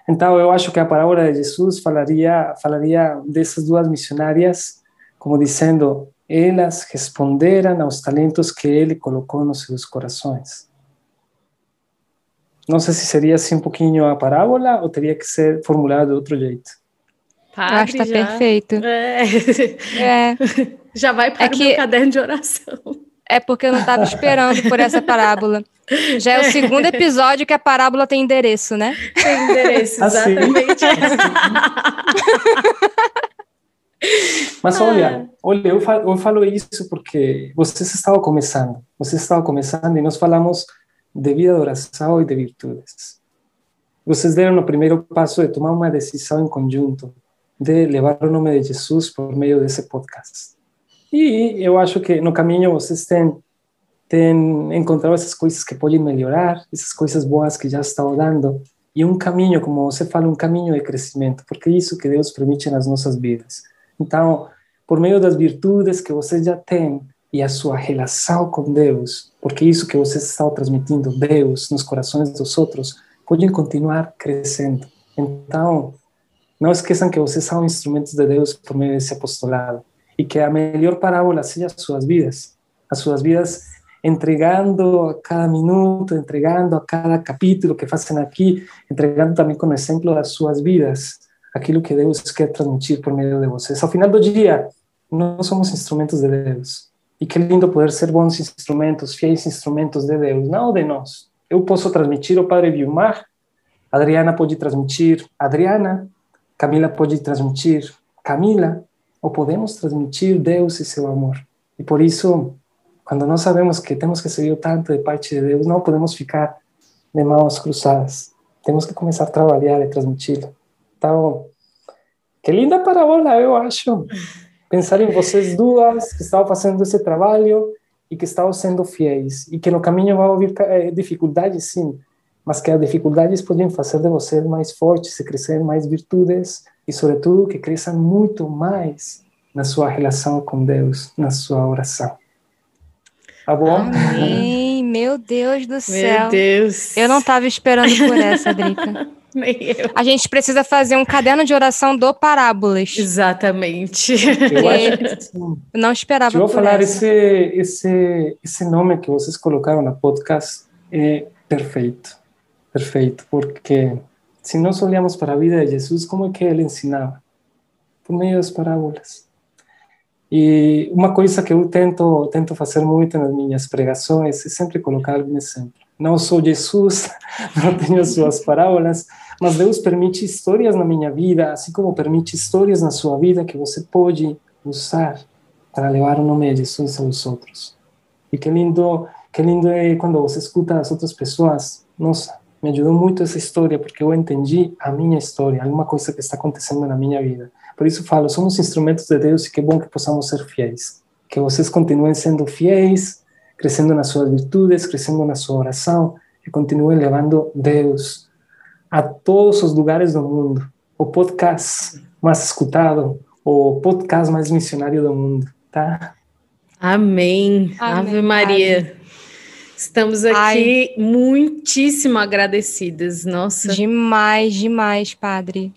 Então, eu acho que a parábola de Jesus falaria, falaria dessas duas missionárias como dizendo: elas responderam aos talentos que ele colocou nos seus corações. Não sei se seria assim um pouquinho a parábola ou teria que ser formulado de outro jeito. Padre, Acho que está perfeito. É. é. Já vai para é que... o meu caderno de oração. É porque eu não estava esperando por essa parábola. Já é o segundo episódio que a parábola tem endereço, né? Tem endereço, assim? exatamente. Assim. Mas olha, ah. olha, eu falo, eu falo isso porque vocês estavam começando, vocês estavam começando e nós falamos de vida de oração e de virtudes. Vocês deram o primeiro passo de tomar uma decisão em conjunto, de levar o nome de Jesus por meio desse podcast. E eu acho que no caminho vocês têm, têm encontrado essas coisas que podem melhorar, essas coisas boas que já estão dando, e um caminho, como você fala, um caminho de crescimento, porque é isso que Deus permite nas nossas vidas então, por meio das virtudes que você já tem e a sua relação com Deus, porque isso que você está transmitindo, Deus, nos corações dos outros, podem continuar crescendo. Então, não esqueçam que vocês são instrumentos de Deus por meio desse apostolado e que a melhor parábola seja as suas vidas, as suas vidas entregando a cada minuto, entregando a cada capítulo que fazem aqui, entregando também com o exemplo das suas vidas aquilo que Deus quer transmitir por meio de vocês. Ao final do dia, nós somos instrumentos de Deus. E que lindo poder ser bons instrumentos, fiéis instrumentos de Deus, não de nós. Eu posso transmitir o Padre Vilmar, Adriana pode transmitir Adriana, Camila pode transmitir Camila, ou podemos transmitir Deus e seu amor. E por isso, quando nós sabemos que temos seguir tanto de parte de Deus, não podemos ficar de mãos cruzadas. Temos que começar a trabalhar e transmitir. Então, que linda parábola, eu acho. Pensar em vocês duas que estavam fazendo esse trabalho e que estavam sendo fiéis. E que no caminho vão haver eh, dificuldades, sim, mas que as dificuldades podem fazer de vocês mais fortes e crescer mais virtudes e, sobretudo, que cresçam muito mais na sua relação com Deus, na sua oração. Tá bom? Amém. Meu Deus do céu. Meu Deus. Eu não estava esperando por essa, Drica. Nem eu. A gente precisa fazer um caderno de oração do Parábolas. Exatamente. Eu acho que sim. Não esperava. Eu vou falar esse, esse, esse nome que vocês colocaram na podcast é perfeito. Perfeito, porque se nós olhamos para a vida de Jesus, como é que ele ensinava? Por meio das parábolas. E uma coisa que eu tento tento fazer muito nas minhas pregações é sempre colocar algum exemplo. Não sou Jesus, não tenho suas parábolas, mas Deus permite histórias na minha vida, assim como permite histórias na sua vida que você pode usar para levar o nome de Jesus aos outros. E que lindo, que lindo é quando você escuta as outras pessoas, nossa, me ajudou muito essa história, porque eu entendi a minha história, alguma coisa que está acontecendo na minha vida. Por isso falo, somos instrumentos de Deus e que bom que possamos ser fiéis. Que vocês continuem sendo fiéis, crescendo nas suas virtudes, crescendo na sua oração, e continuem levando Deus a todos os lugares do mundo. O podcast mais escutado, o podcast mais missionário do mundo, tá? Amém. Amém Ave Maria. Estamos aqui Ai. muitíssimo agradecidas. Nossa. Demais, demais, padre.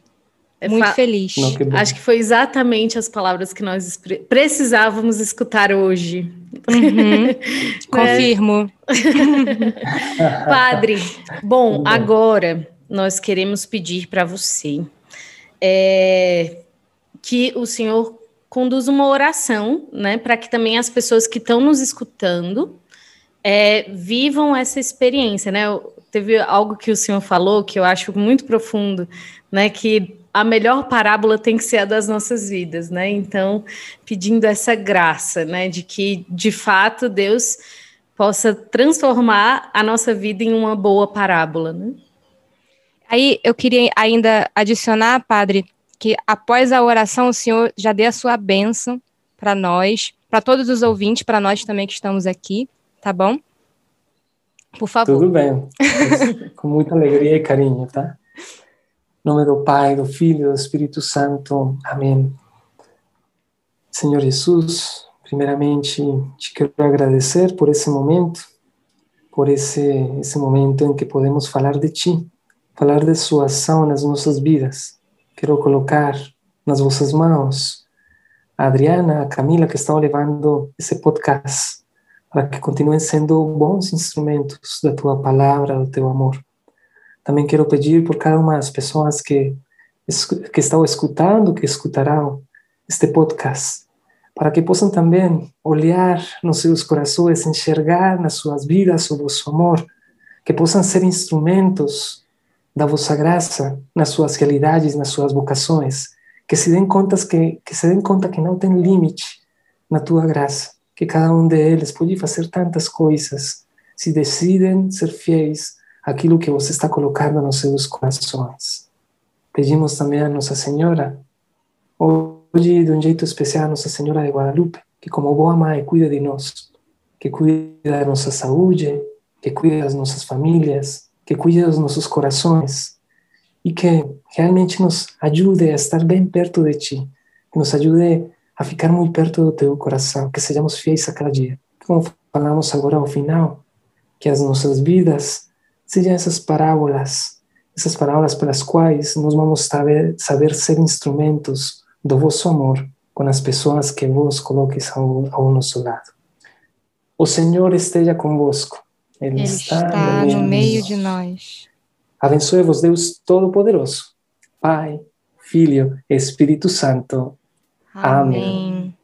É Muito feliz. Não, que Acho que foi exatamente as palavras que nós precisávamos escutar hoje. Uhum. Confirmo. Padre, bom, agora nós queremos pedir para você é, que o senhor conduza uma oração, né, para que também as pessoas que estão nos escutando é, vivam essa experiência, né? Teve algo que o senhor falou que eu acho muito profundo, né? Que a melhor parábola tem que ser a das nossas vidas, né? Então, pedindo essa graça, né? De que, de fato, Deus possa transformar a nossa vida em uma boa parábola, né? Aí eu queria ainda adicionar, padre, que após a oração o senhor já dê a sua bênção para nós, para todos os ouvintes, para nós também que estamos aqui tá bom? Por favor. Tudo bem. Com muita alegria e carinho, tá? Em nome do Pai, do Filho e do Espírito Santo. Amém. Senhor Jesus, primeiramente te quero agradecer por esse momento, por esse, esse momento em que podemos falar de Ti, falar de Sua ação nas nossas vidas. Quero colocar nas vossas mãos a Adriana, a Camila, que estão levando esse podcast para que continuem sendo bons instrumentos da tua palavra, do teu amor. Também quero pedir por cada uma das pessoas que, que estão escutando, que escutarão este podcast, para que possam também olhar nos seus corações, enxergar nas suas vidas o vosso amor, que possam ser instrumentos da vossa graça nas suas realidades, nas suas vocações, que se den contas que, que se den conta que não tem limite na tua graça que cada um deles pode fazer tantas coisas se decidem ser fiéis àquilo que você está colocando nos seus corações. Pedimos também a Nossa Senhora, hoje de um jeito especial, a Nossa Senhora de Guadalupe, que como boa mãe cuida de nós, que cuida da nossa saúde, que cuida das nossas famílias, que cuida dos nossos corações e que realmente nos ajude a estar bem perto de Ti, que nos ajude a ficar muito perto do teu coração, que sejamos fiéis a cada dia. Como falamos agora ao final, que as nossas vidas sejam essas parábolas, essas parábolas pelas quais nós vamos saber, saber ser instrumentos do vosso amor com as pessoas que vos coloques ao, ao nosso lado. O Senhor esteja convosco. Ele, Ele está, está, no meio de nós. Abençoe-vos, Deus Todo-Poderoso, Pai, Filho, Espírito Santo. Amém.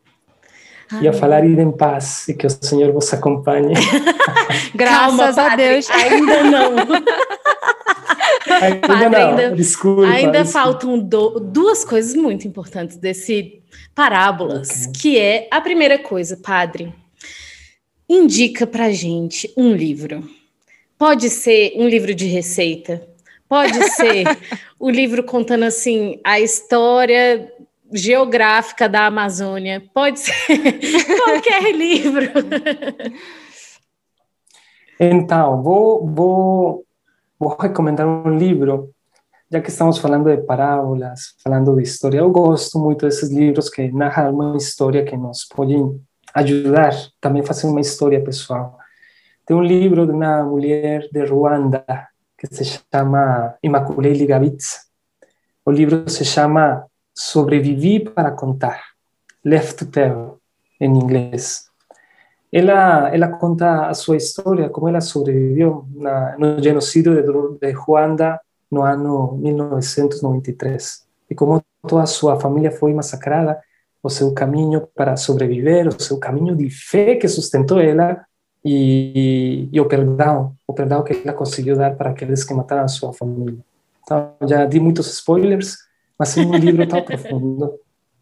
Amém. E a falar ir em paz e que o Senhor vos acompanhe. Graças Calma, a Deus. Ainda não. ainda padre, não, ainda, desculpa. Ainda desculpa. faltam do, duas coisas muito importantes desse parábolas, okay. que é a primeira coisa, padre. Indica pra gente um livro. Pode ser um livro de receita, pode ser o livro contando assim a história geográfica da Amazônia, pode ser qualquer livro. Então, vou, vou, vou recomendar um livro, já que estamos falando de parábolas, falando de história. Eu gosto muito desses livros que narram uma história que nos podem ajudar também fazer uma história pessoal. Tem um livro de uma mulher de Ruanda que se chama Immaculée Ligabitz. O livro se chama Sobrevivi para contar, Left to Tell, em inglês. Ela, ela conta a sua história, como ela sobreviveu na, no genocídio de, de Ruanda no ano 1993 e como toda sua família foi massacrada, o seu caminho para sobreviver, o seu caminho de fé que sustentou ela e, e, o perdão, o perdão que ela conseguiu dar para aqueles que mataram a sua família. Então, já di muitos spoilers, mas é um livro tão profundo.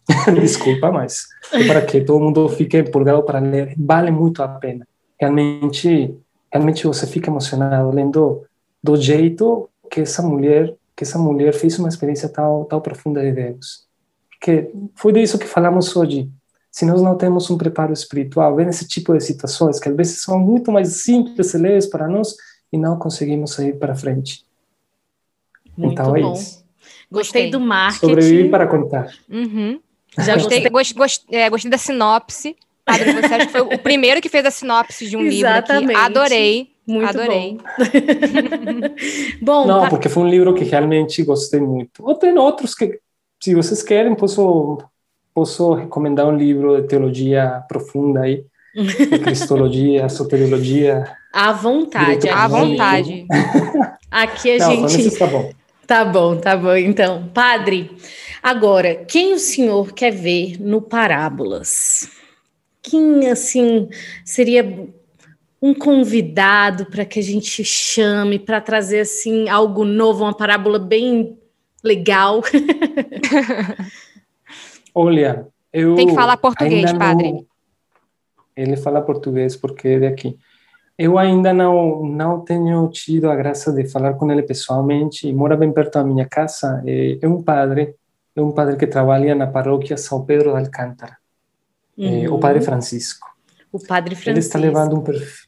Desculpa, mas é para que todo mundo fique empolgado para ler. Vale muito a pena. Realmente, realmente você fica emocionado lendo do jeito que essa mulher que essa mulher fez uma experiência tão tão profunda de Deus. Porque foi disso que falamos hoje. Se nós não temos um preparo espiritual, vem esse tipo de situações que às vezes são muito mais simples e leves para nós e não conseguimos sair para frente. Muito então é bom. isso. Gostei do marketing. Sobreviver para contar. Uhum. Já gostei, gost, gost, é, gostei da sinopse. Padre, você acha que foi o primeiro que fez a sinopse de um Exatamente. livro aqui. Adorei. Muito Adorei. Bom. bom Não, tá... porque foi um livro que realmente gostei muito. Ou tem outros que, se vocês querem, posso, posso recomendar um livro de teologia profunda aí. De cristologia, soteriologia. À vontade, à vontade. Aqui a Não, gente. Tá bom. Tá bom, tá bom. Então, padre, agora, quem o senhor quer ver no Parábolas? Quem, assim, seria um convidado para que a gente chame para trazer assim algo novo, uma parábola bem legal. Olha, eu tem que falar português, padre. Não... Ele fala português porque é daqui. Eu ainda não não tenho tido a graça de falar com ele pessoalmente. Mora bem perto da minha casa. É, é um padre, é um padre que trabalha na paróquia São Pedro de Alcântara. Uhum. É, o Padre Francisco. O Padre Francisco. Ele está levando um perfil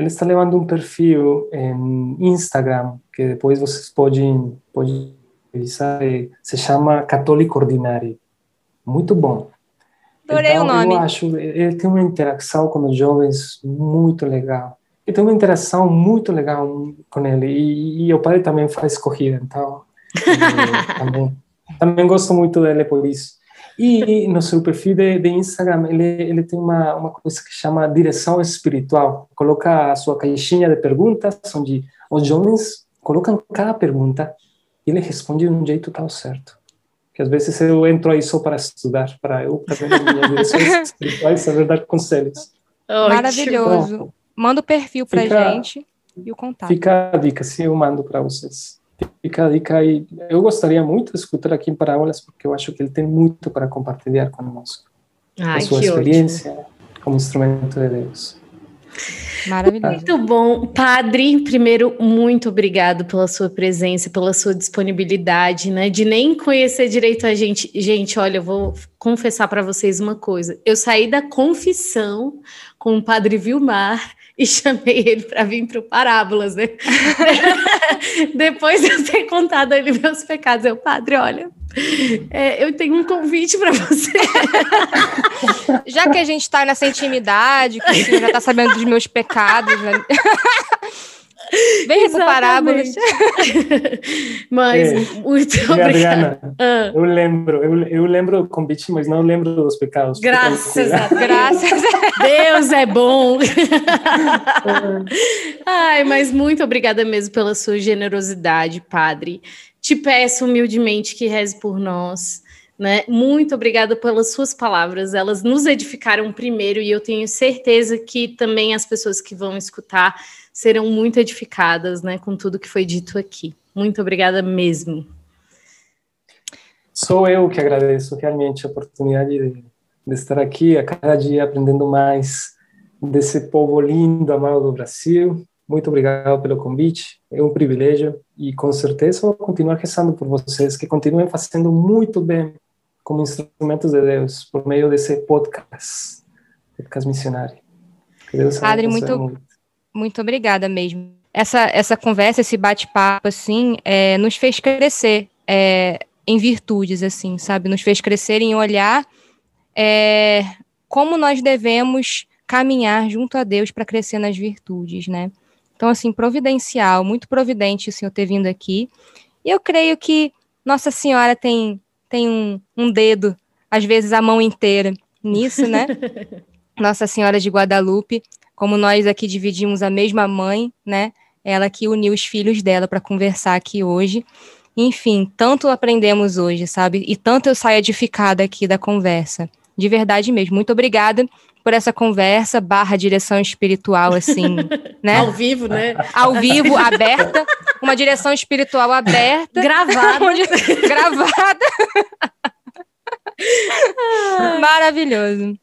ele está levando um perfil em Instagram, que depois vocês podem, podem revisar, se chama Católico Ordinário. Muito bom. Adorei então, o nome. Eu acho, ele tem uma interação com os jovens muito legal. E tem uma interação muito legal com ele. E, e o pai também faz corrida, então também, também gosto muito dele por isso. E, no seu perfil de, de, Instagram, ele, ele tem uma, uma coisa que chama direção espiritual. Coloca a sua caixinha de perguntas, onde os jovens colocam cada pergunta e ele responde de um jeito tão certo. Que às vezes eu entro aí só para estudar, para eu também minhas direções espirituais, na verdade, conselhos. Maravilhoso. Manda o perfil para gente e o contato. Fica a dica, sim, eu mando para vocês. Fica a dica aí. Eu gostaria muito de escutar aqui em Parábolas, porque eu acho que ele tem muito para compartilhar conosco. Ai, a sua experiência ótimo. como instrumento de Deus. Maravilhoso. Muito bom. Padre, primeiro, muito obrigado pela sua presença, pela sua disponibilidade, né? De nem conhecer direito a gente. Gente, olha, eu vou confessar para vocês uma coisa. Eu saí da confissão com o Padre Vilmar e chamei ele para vir para o Parábolas, né? Depois de eu ter contado a ele meus pecados, eu, padre, olha, é, eu tenho um convite para você. Já que a gente está nessa intimidade, que o senhor já está sabendo dos meus pecados, né? Vem com parábolas. mas, é, muito obrigada. Ah. eu lembro, eu, eu lembro do convite, mas não lembro dos pecados. Graças a Deus. Graças a Deus é bom. Ai, mas muito obrigada mesmo pela sua generosidade, padre. Te peço humildemente que reze por nós. Né? Muito obrigada pelas suas palavras, elas nos edificaram primeiro e eu tenho certeza que também as pessoas que vão escutar serão muito edificadas, né, com tudo que foi dito aqui. Muito obrigada mesmo. Sou eu que agradeço realmente a oportunidade de, de estar aqui, a cada dia aprendendo mais desse povo lindo, amado do Brasil. Muito obrigado pelo convite, é um privilégio e com certeza vou continuar rezando por vocês, que continuem fazendo muito bem como instrumentos de Deus por meio desse podcast, podcast missionário. Que Deus Padre, muito, muito muito obrigada mesmo. Essa, essa conversa, esse bate-papo, assim, é, nos fez crescer é, em virtudes, assim, sabe? Nos fez crescer em olhar é, como nós devemos caminhar junto a Deus para crescer nas virtudes, né? Então, assim, providencial, muito providente o Senhor ter vindo aqui. E eu creio que Nossa Senhora tem, tem um, um dedo, às vezes a mão inteira nisso, né? Nossa Senhora de Guadalupe como nós aqui dividimos a mesma mãe, né? Ela que uniu os filhos dela para conversar aqui hoje. Enfim, tanto aprendemos hoje, sabe? E tanto eu saio edificada aqui da conversa. De verdade mesmo. Muito obrigada por essa conversa barra direção espiritual, assim, né? Ao vivo, né? Ao vivo, aberta. Uma direção espiritual aberta. Gravada. Gravada. Maravilhoso.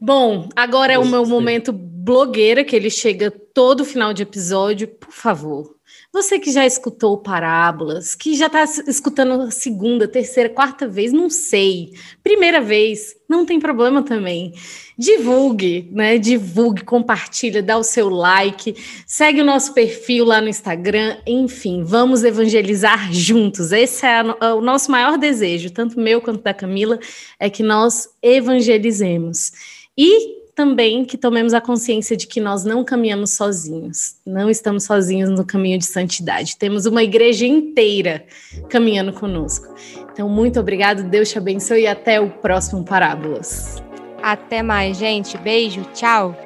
Bom, agora é o meu momento blogueira, que ele chega todo final de episódio. Por favor, Você que já escutou parábolas, que já está escutando a segunda, terceira, quarta vez, não sei. Primeira vez, não tem problema também. Divulgue, né? Divulgue, compartilha, dá o seu like, segue o nosso perfil lá no Instagram, enfim, vamos evangelizar juntos. Esse é, é o nosso maior desejo, tanto meu quanto da Camila, é que nós evangelizemos. E também que tomemos a consciência de que nós não caminhamos sozinhos, não estamos sozinhos no caminho de santidade. Temos uma igreja inteira caminhando conosco. Então, muito obrigado, Deus te abençoe e até o próximo Parábolas. Até mais, gente. Beijo, tchau.